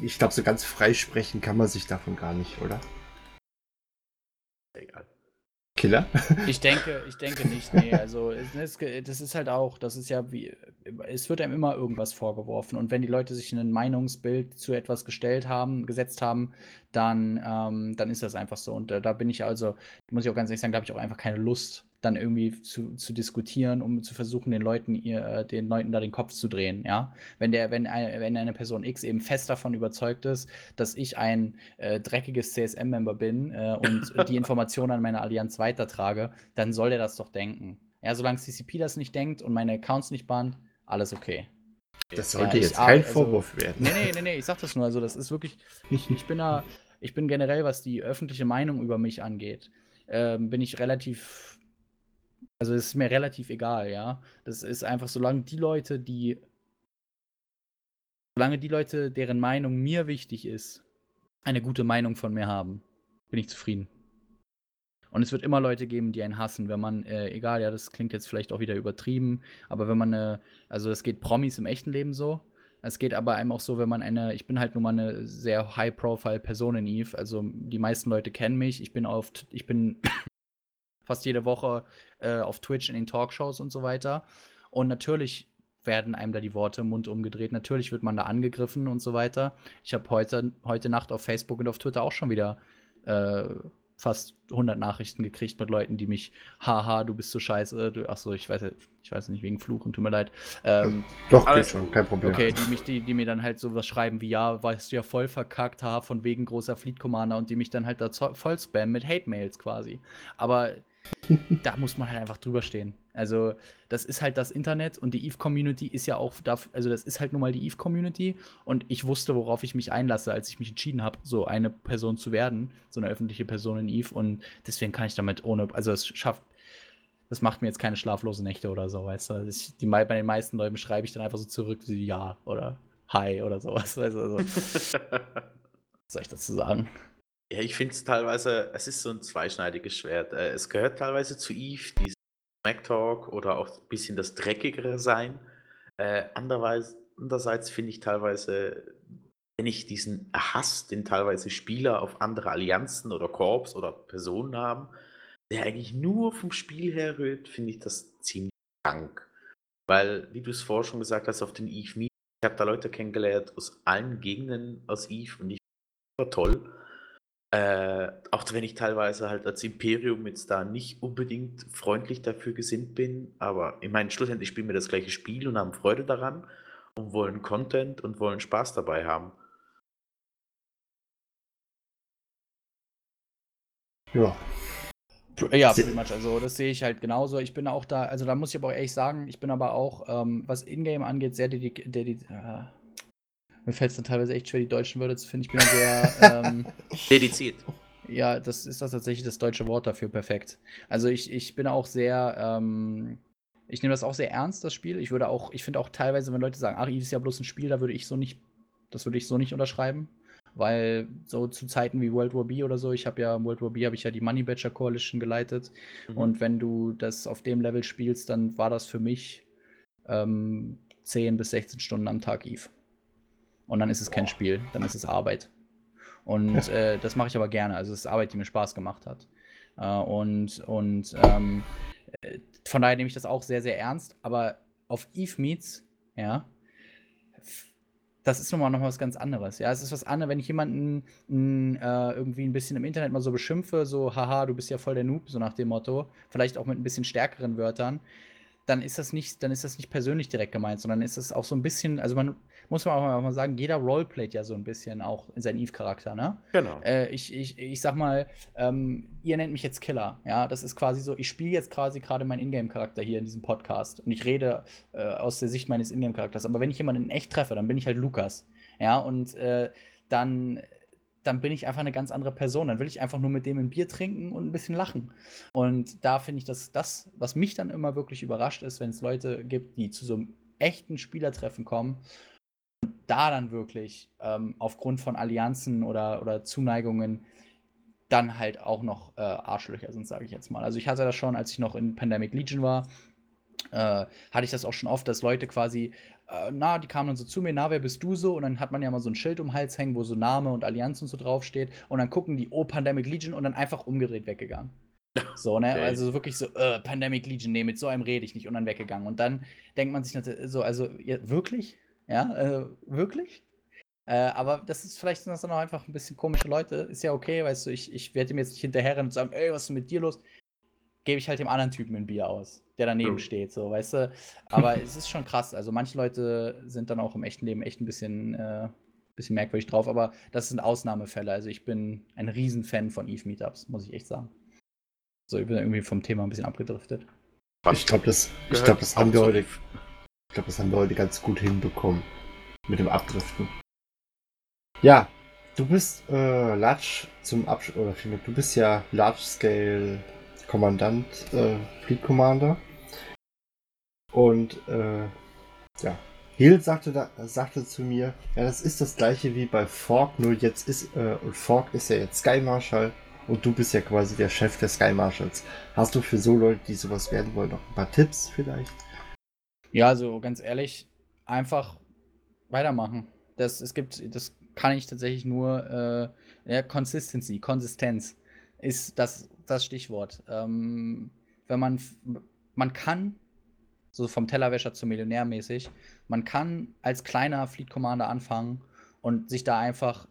Ich glaube, so ganz freisprechen kann man sich davon gar nicht, oder? Egal. Killer? Ich denke, ich denke nicht, nee. Also es, es, das ist halt auch, das ist ja wie, es wird einem immer irgendwas vorgeworfen. Und wenn die Leute sich ein Meinungsbild zu etwas gestellt haben, gesetzt haben, dann, ähm, dann ist das einfach so. Und äh, da bin ich also, muss ich auch ganz ehrlich sagen, da habe ich auch einfach keine Lust, dann irgendwie zu, zu diskutieren, um zu versuchen, den Leuten ihr, äh, den Leuten da den Kopf zu drehen, ja. Wenn der, wenn eine, wenn eine Person X eben fest davon überzeugt ist, dass ich ein äh, dreckiges CSM-Member bin äh, und die Informationen an meine Allianz weitertrage, dann soll der das doch denken. Ja, solange CCP das nicht denkt und meine Accounts nicht bannt, alles okay. Das Ja, sollte ich jetzt kein also- Vorwurf werden. Nee, nee, nee, nee, ich sag das nur. Also, das ist wirklich. Ich, ich bin da. Ich bin generell, was die öffentliche Meinung über mich angeht, ähm, bin ich relativ. Also, es ist mir relativ egal, ja. Das ist einfach, solange die Leute, die. Solange die Leute, deren Meinung mir wichtig ist, eine gute Meinung von mir haben, bin ich zufrieden. Und es wird immer Leute geben, die einen hassen, wenn man, äh, egal, ja, das klingt jetzt vielleicht auch wieder übertrieben, aber wenn man eine, also es geht Promis im echten Leben so, es geht aber einem auch so, wenn man eine, ich bin halt nun mal eine sehr high-profile-Person in Eve, also die meisten Leute kennen mich, ich bin auf, ich bin fast jede Woche äh, auf Twitch in den Talkshows und so weiter. Und natürlich werden einem da die Worte im Mund umgedreht. Natürlich wird man da angegriffen und so weiter. Ich habe heute, heute Nacht auf Facebook und auf Twitter auch schon wieder äh, fast 100 Nachrichten gekriegt mit Leuten, die mich, haha, du bist so scheiße, du, achso, ich weiß, ich weiß nicht, wegen Fluchen, tut mir leid. Ähm, Doch, geht schon, kein Problem. Okay, die, mich, die, die mir dann halt sowas schreiben wie, ja, weißt du ja voll verkackt, ha, von wegen großer Fleet Commander und die mich dann halt da voll spammen mit Hate-Mails quasi. Aber da muss man halt einfach drüber stehen. Also, das ist halt das Internet und die Eve-Community ist ja auch, dafür, also das ist halt nun mal die Eve-Community und ich wusste, worauf ich mich einlasse, als ich mich entschieden habe, so eine Person zu werden, so eine öffentliche Person in Eve und deswegen kann ich damit ohne, also es schafft, das macht mir jetzt keine schlaflosen Nächte oder so, weißt du. Also Ich, die, bei den meisten Leuten schreibe ich dann einfach so zurück, wie ja oder hi oder sowas. Weißt du, also, was soll ich dazu sagen? Ja, ich finde es teilweise, es ist so ein zweischneidiges Schwert. Äh, Es gehört teilweise zu Eve, dieses Smack Talk oder auch ein bisschen das Dreckigere sein. Äh, andererseits, finde ich teilweise, wenn ich diesen Hass, den teilweise Spieler auf andere Allianzen oder Korps oder Personen haben, der eigentlich nur vom Spiel her rührt, finde ich das ziemlich krank. Weil, wie du es vorher schon gesagt hast, auf den Eve Meet, ich habe da Leute kennengelernt aus allen Gegenden aus Eve und ich finde das toll. Äh, auch wenn ich teilweise halt als Imperium jetzt da nicht unbedingt freundlich dafür gesinnt bin, aber ich meine, schlussendlich spielen wir das gleiche Spiel und haben Freude daran und wollen Content und wollen Spaß dabei haben. Ja. Ja, Se- pretty much. Also, das sehe ich halt genauso. Ich bin auch da, also da muss ich aber auch ehrlich sagen, ich bin aber auch, ähm, was Ingame angeht, sehr dedikiert. Dedi äh, mir fällt es dann teilweise echt schwer, die deutschen Wörter zu finden. Ich bin sehr, ähm, Dediziert. Ja, das ist das tatsächlich das deutsche Wort dafür perfekt. Also ich, ich bin auch sehr, ähm, ich nehme das auch sehr ernst, das Spiel. Ich würde auch, ich finde auch teilweise, wenn Leute sagen, ach, Eve ist ja bloß ein Spiel, da würde ich so nicht, das würde ich so nicht unterschreiben. Weil so zu Zeiten wie World War B oder so, ich habe ja World War B habe ich ja die Money Badger Coalition geleitet. Mhm. Und wenn du das auf dem Level spielst, dann war das für mich ähm, 10 bis 16 Stunden am Tag Eve. Und dann ist es kein Spiel, dann ist es Arbeit. Und äh, das mache ich aber gerne. Also es ist Arbeit, die mir Spaß gemacht hat. Äh, und und ähm, äh, von daher nehme ich das auch sehr, sehr ernst. Aber auf Eve Meets, ja, das ist nochmal noch was ganz anderes. Ja, es ist was anderes, wenn ich jemanden n, äh, irgendwie ein bisschen im Internet mal so beschimpfe, so, haha, du bist ja voll der Noob, so nach dem Motto. Vielleicht auch mit ein bisschen stärkeren Wörtern dann ist das nicht, dann ist das nicht persönlich direkt gemeint, sondern ist es auch so ein bisschen, also man muss man auch mal sagen, jeder Roleplayt ja so ein bisschen auch in seinen Eve-Charakter, ne? Genau. Äh, ich, ich, ich sag mal, ähm, ihr nennt mich jetzt Killer, ja, das ist quasi so, ich spiele jetzt quasi gerade meinen Ingame-Charakter hier in diesem Podcast und ich rede äh, aus der Sicht meines Ingame-Charakters, aber wenn ich jemanden in echt treffe, dann bin ich halt Lukas, ja, und äh, dann dann bin ich einfach eine ganz andere Person. Dann will ich einfach nur mit dem ein Bier trinken und ein bisschen lachen. Und da finde ich, dass das, was mich dann immer wirklich überrascht ist, wenn es Leute gibt, die zu so einem echten Spielertreffen kommen da dann wirklich ähm, aufgrund von Allianzen oder, oder Zuneigungen dann halt auch noch äh, Arschlöcher sind, sage ich jetzt mal. Also ich hatte das schon, als ich noch in Pandemic Legion war, äh, hatte ich das auch schon oft, dass Leute quasi äh, na, die kamen dann so zu mir, na, wer bist du so? Und dann hat man ja mal so ein Schild um den Hals hängen, wo so Name und Allianz und so draufsteht. Und dann gucken die, oh, Pandemic Legion und dann einfach umgedreht weggegangen. So, ne? Okay. Also wirklich so, äh, Pandemic Legion, nee, mit so einem rede ich nicht und dann weggegangen. Und dann denkt man sich so, also, ja, wirklich? Ja, äh, wirklich? Äh, aber das ist vielleicht sind das dann auch einfach ein bisschen komische Leute. Ist ja okay, weißt du, ich, ich werde ihm jetzt nicht hinterherrennen und sagen, ey, was ist mit dir los? Gebe ich halt dem anderen Typen ein Bier aus der daneben mhm. steht, so, weißt du? Aber es ist schon krass. Also manche Leute sind dann auch im echten Leben echt ein bisschen, äh, bisschen merkwürdig drauf, aber das sind Ausnahmefälle. Also ich bin ein Riesenfan von Eve Meetups, muss ich echt sagen. So, ich bin irgendwie vom Thema ein bisschen abgedriftet. Ich glaube, das, ich glaub, das haben wir heute, glaube, das haben wir heute ganz gut hinbekommen. Mit dem Abdriften. Ja, du bist äh, Large zum Abschluss, oder vielmehr, du bist ja Large Scale Kommandant, äh, Fleet Commander. Und äh, ja, Hill sagte, sagte zu mir, ja, das ist das gleiche wie bei Fork, nur jetzt ist, äh, und Fork ist ja jetzt Sky Marshal und du bist ja quasi der Chef der Sky Marshals. Hast du für so Leute, die sowas werden wollen, noch ein paar Tipps vielleicht? Ja, also ganz ehrlich, einfach weitermachen. Das, es gibt, das kann ich tatsächlich nur, äh, ja, Consistency, Konsistenz ist das, das Stichwort. Ähm, wenn man, man kann so vom Tellerwäscher zum Millionär mäßig. Man kann als kleiner Fleet Commander anfangen und sich da einfach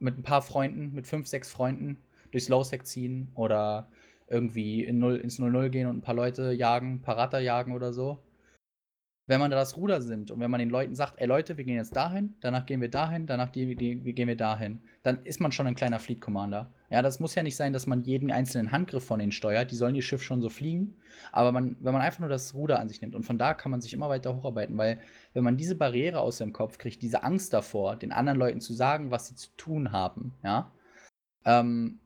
mit ein paar Freunden, mit fünf, sechs Freunden durchs Lowsec ziehen oder irgendwie in 0, ins 0-0 gehen und ein paar Leute jagen, ein paar Ratter jagen oder so wenn man da das Ruder sind und wenn man den Leuten sagt, ey Leute, wir gehen jetzt dahin, danach gehen wir dahin, danach gehen wir dahin, dann ist man schon ein kleiner Fleet Commander. Ja, das muss ja nicht sein, dass man jeden einzelnen Handgriff von denen steuert, die sollen ihr Schiff schon so fliegen, aber man, wenn man einfach nur das Ruder an sich nimmt und von da kann man sich immer weiter hocharbeiten, weil wenn man diese Barriere aus dem Kopf kriegt, diese Angst davor, den anderen Leuten zu sagen, was sie zu tun haben, ja, ähm,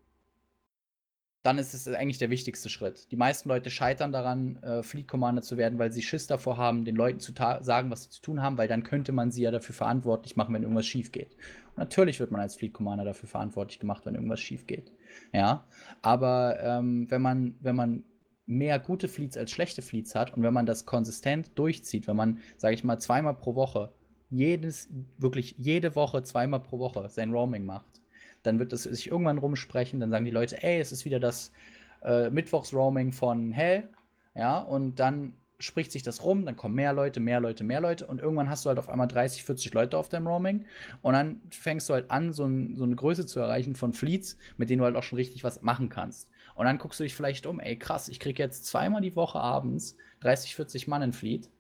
dann ist es eigentlich der wichtigste Schritt. Die meisten Leute scheitern daran, äh, Fleet Commander zu werden, weil sie Schiss davor haben, den Leuten zu sagen, was sie zu tun haben, weil dann könnte man sie ja dafür verantwortlich machen, wenn irgendwas schief geht. Und natürlich wird man als Fleet Commander dafür verantwortlich gemacht, wenn irgendwas schief geht. Ja, aber ähm, wenn man, wenn man mehr gute Fleets als schlechte Fleets hat und wenn man das konsistent durchzieht, wenn man, sage ich mal, zweimal pro Woche, jedes, wirklich jede Woche, zweimal pro Woche sein Roaming macht, dann wird es sich irgendwann rumsprechen, dann sagen die Leute, ey, es ist wieder das äh, Mittwochs-Roaming von Hell, ja, und dann spricht sich das rum, dann kommen mehr Leute, mehr Leute, mehr Leute und irgendwann hast du halt auf einmal 30, 40 Leute auf deinem Roaming und dann fängst du halt an, so, ein, so eine Größe zu erreichen von Fleets, mit denen du halt auch schon richtig was machen kannst. Und dann guckst du dich vielleicht um, ey krass, ich krieg jetzt zweimal die Woche abends 30, 40 Mann in Fleet.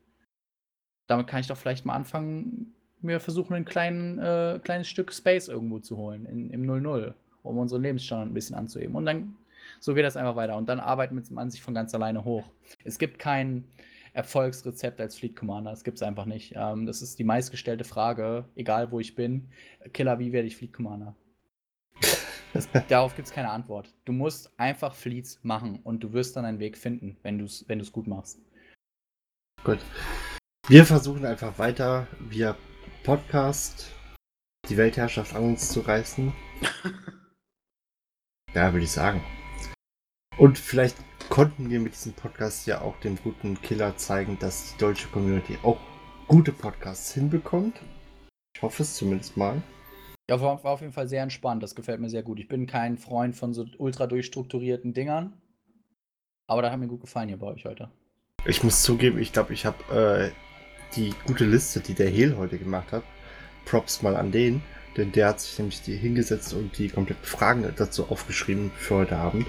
Damit kann ich doch vielleicht mal anfangen, wir versuchen ein kleinen, äh, kleines Stück Space irgendwo zu holen, in, im 0-0, um unseren Lebensstandard ein bisschen anzuheben. Und dann, so geht das einfach weiter. Und dann arbeitet man sich von ganz alleine hoch. Es gibt kein Erfolgsrezept als Fleet Commander, das gibt es einfach nicht. Ähm, das ist die meistgestellte Frage, egal wo ich bin. Killer, wie werde ich Fleet Commander? Das, darauf gibt es keine Antwort. Du musst einfach Fleets machen und du wirst dann einen Weg finden, wenn du es wenn gut machst. Gut. Wir versuchen einfach weiter via Podcast die Weltherrschaft an uns zu reißen. ja, würde ich sagen. Und vielleicht konnten wir mit diesem Podcast ja auch dem guten Killer zeigen, dass die deutsche Community auch gute Podcasts hinbekommt. Ich hoffe es zumindest mal. Ja, war, war auf jeden Fall sehr entspannt. Das gefällt mir sehr gut. Ich bin kein Freund von so ultra durchstrukturierten Dingern. Aber da hat mir gut gefallen hier bei euch heute. Ich muss zugeben, ich glaube, ich habe äh, die gute Liste, die der Hehl heute gemacht hat, Props mal an den, denn der hat sich nämlich die hingesetzt und die kompletten Fragen dazu aufgeschrieben für heute Abend.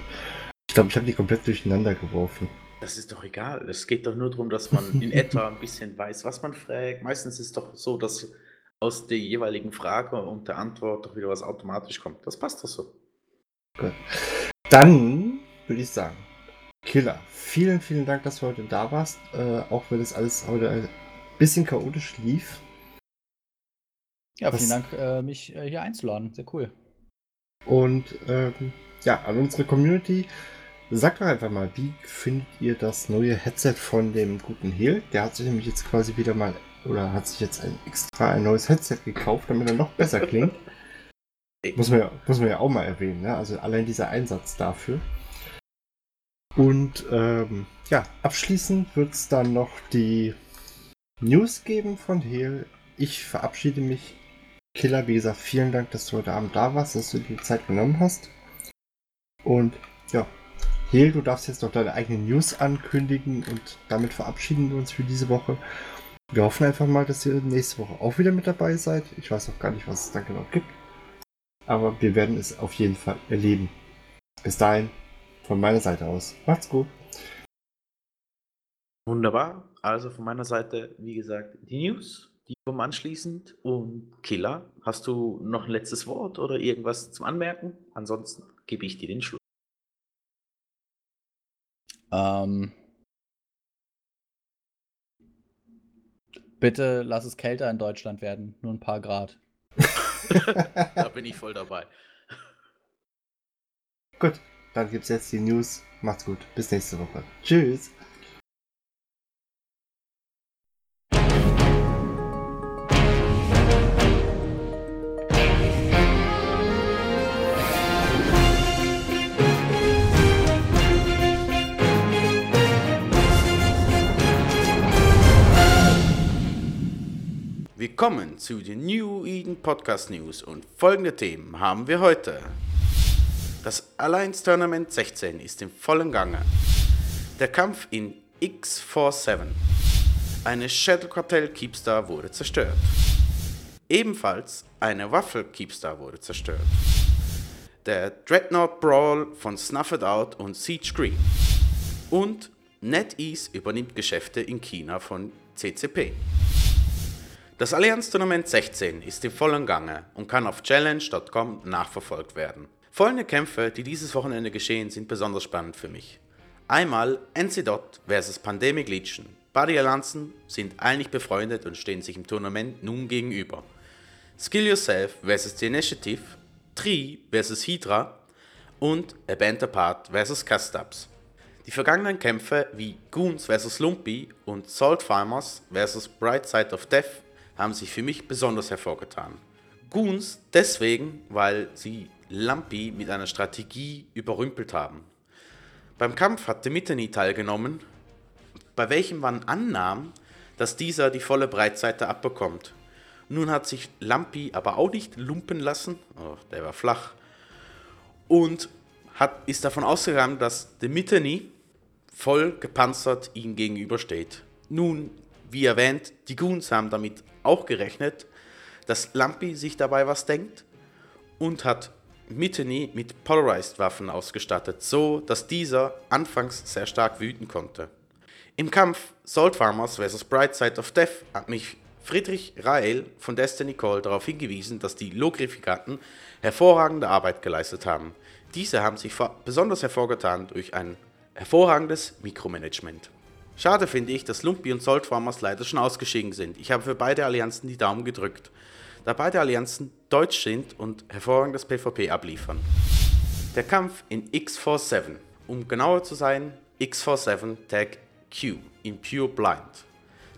Ich glaube, ich habe die komplett durcheinander geworfen. Das ist doch egal. Es geht doch nur darum, dass man in etwa ein bisschen weiß, was man fragt. Meistens ist es doch so, dass aus der jeweiligen Frage und der Antwort doch wieder was automatisch kommt. Das passt doch so. Gut. Dann würde ich sagen, Killer, vielen, vielen Dank, dass du heute da warst. Äh, auch wenn das alles heute bisschen chaotisch lief. Ja, vielen Dank, äh, mich äh, hier einzuladen. Sehr cool. Und ähm, ja, an unsere Community. Sagt doch einfach mal, wie findet ihr das neue Headset von dem guten Hehl? Der hat sich nämlich jetzt quasi wieder mal oder hat sich jetzt ein extra ein neues Headset gekauft, damit er noch besser klingt. muss, man ja, muss man ja auch mal erwähnen, ne? Also allein dieser Einsatz dafür. Und ähm, ja, abschließend wird es dann noch die News geben von Hehl. Ich verabschiede mich. Killer, gesagt, vielen Dank, dass du heute Abend da warst, dass du dir die Zeit genommen hast. Und ja, Hehl, du darfst jetzt noch deine eigenen News ankündigen und damit verabschieden wir uns für diese Woche. Wir hoffen einfach mal, dass ihr nächste Woche auch wieder mit dabei seid. Ich weiß noch gar nicht, was es da genau gibt. Aber wir werden es auf jeden Fall erleben. Bis dahin, von meiner Seite aus. Macht's gut. Wunderbar. Also von meiner Seite, wie gesagt, die News, die kommen anschließend. Und Killer, hast du noch ein letztes Wort oder irgendwas zum Anmerken? Ansonsten gebe ich dir den Schluss. Ähm, bitte lass es kälter in Deutschland werden. Nur ein paar Grad. da bin ich voll dabei. Gut, dann gibt's jetzt die News. Macht's gut. Bis nächste Woche. Tschüss. Willkommen zu den New Eden Podcast News und folgende Themen haben wir heute. Das Alliance Tournament 16 ist im vollen Gange. Der Kampf in X47. Eine Shadow Cartel Keepstar wurde zerstört. Ebenfalls eine Waffel Keepstar wurde zerstört. Der Dreadnought Brawl von Snuffed Out und Siege Green. Und NetEase übernimmt Geschäfte in China von CCP. Das Allianz Tournament 16 ist im vollen Gange und kann auf challenge.com nachverfolgt werden. Folgende Kämpfe, die dieses Wochenende geschehen, sind besonders spannend für mich. Einmal NC Dot vs Pandemic Legion. Beide Allianzen sind eigentlich befreundet und stehen sich im Tournament nun gegenüber. Skill Yourself vs The Initiative, Tree vs Hydra und A Band Apart vs Castabs. Die vergangenen Kämpfe wie Goons vs Lumpy und Salt Farmers vs Bright Side of Death haben sich für mich besonders hervorgetan. Goons deswegen, weil sie Lumpy mit einer Strategie überrümpelt haben. Beim Kampf hatte Mittany teilgenommen, bei welchem man annahm, dass dieser die volle Breitseite abbekommt. Nun hat sich Lumpy aber auch nicht lumpen lassen, oh, der war flach, und hat, ist davon ausgegangen, dass der Mittany voll gepanzert ihm gegenübersteht. Nun, wie erwähnt, die Goons haben damit auch gerechnet, dass Lumpy sich dabei was denkt und hat Mittany mit Polarized Waffen ausgestattet, so dass dieser anfangs sehr stark wüten konnte. Im Kampf Salt Farmers vs. Bright Side of Death hat mich Friedrich Rael von Destiny Call darauf hingewiesen, dass die Logrifikanten hervorragende Arbeit geleistet haben. Diese haben sich besonders hervorgetan durch ein hervorragendes Mikromanagement. Schade finde ich, dass Lumpy und Salt Farmers leider schon ausgeschieden sind. Ich habe für beide Allianzen die Daumen gedrückt. da beide Allianzen deutsch sind und hervorragendes PvP abliefern. Der Kampf in X47, um genauer zu sein, X47 Tag Q in Pure Blind.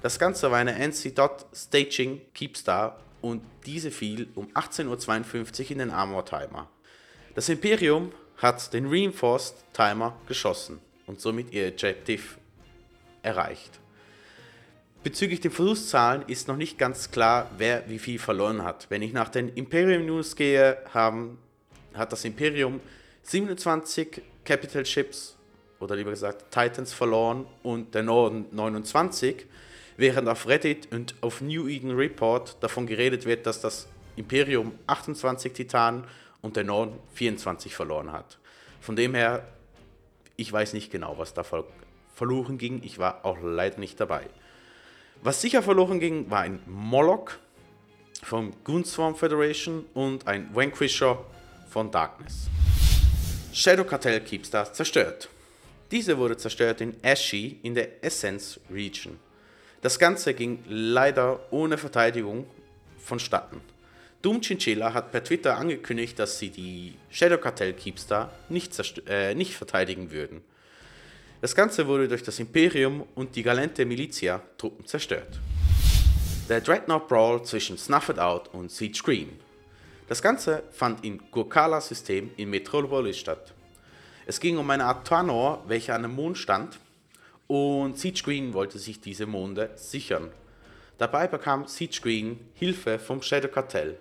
Das Ganze war eine NC-Dot Staging Keepstar und diese fiel um 18.52 Uhr in den Armor Timer. Das Imperium hat den Reinforced Timer geschossen und somit ihr Objective erreicht. Bezüglich den Verlustzahlen ist noch nicht ganz klar, wer wie viel verloren hat. Wenn ich nach den Imperium News gehe, haben, hat das Imperium 27 Capital Ships oder lieber gesagt Titans verloren und der Norden 29, während auf Reddit und auf New Eden Report davon geredet wird, dass das Imperium 28 Titanen und der Norden 24 verloren hat. Von dem her, ich weiß nicht genau, was da verloren ging. Ich war auch leider nicht dabei. Was sicher verloren ging, war ein Moloch vom Goonswarm Federation und ein Vanquisher von Darkness. Shadow Cartel Keepstar zerstört. Diese wurde zerstört in Ashy in der Essence Region. Das Ganze ging leider ohne Verteidigung vonstatten. Doom Chinchilla hat per Twitter angekündigt, dass sie die Shadow Cartel Keepstar nicht, äh, nicht verteidigen würden. Das Ganze wurde durch das Imperium und die Galente Militia Truppen zerstört. Der Dreadnought Brawl zwischen Snuffed Out und Siege Green. Das Ganze fand im Gurkala-System in Metropolis statt. Es ging um eine Art Tanor, welcher an einem Mond stand und Siege Green wollte sich diese Monde sichern. Dabei bekam Siege Green Hilfe vom Shadow Cartel.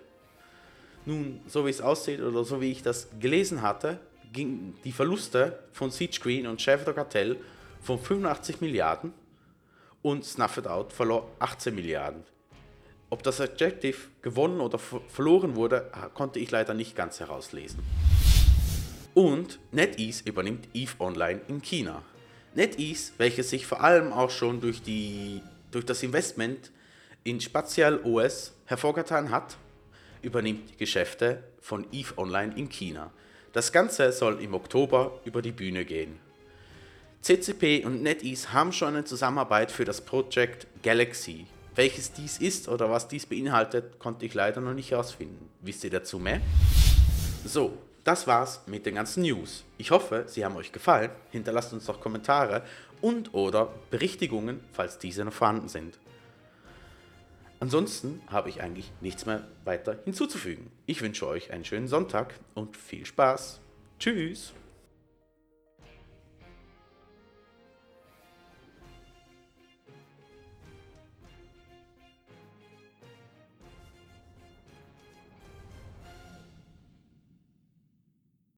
Nun, so wie es aussieht oder so wie ich das gelesen hatte, ging die Verluste von Siege Green und Shadow Cartel von 85 Milliarden und Snuffed Out verlor 18 Milliarden. Ob das Objective gewonnen oder verloren wurde, konnte ich leider nicht ganz herauslesen. Und NetEase übernimmt EVE Online in China. NetEase, welches sich vor allem auch schon durch, die, durch das Investment in Spatial OS hervorgetan hat, übernimmt die Geschäfte von EVE Online in China. Das Ganze soll im Oktober über die Bühne gehen. CCP und NetEase haben schon eine Zusammenarbeit für das Projekt Galaxy. Welches dies ist oder was dies beinhaltet, konnte ich leider noch nicht herausfinden. Wisst ihr dazu mehr? So, das war's mit den ganzen News. Ich hoffe, sie haben euch gefallen. Hinterlasst uns doch Kommentare und oder Berichtigungen, falls diese noch vorhanden sind. Ansonsten habe ich eigentlich nichts mehr weiter hinzuzufügen. Ich wünsche euch einen schönen Sonntag und viel Spaß. Tschüss.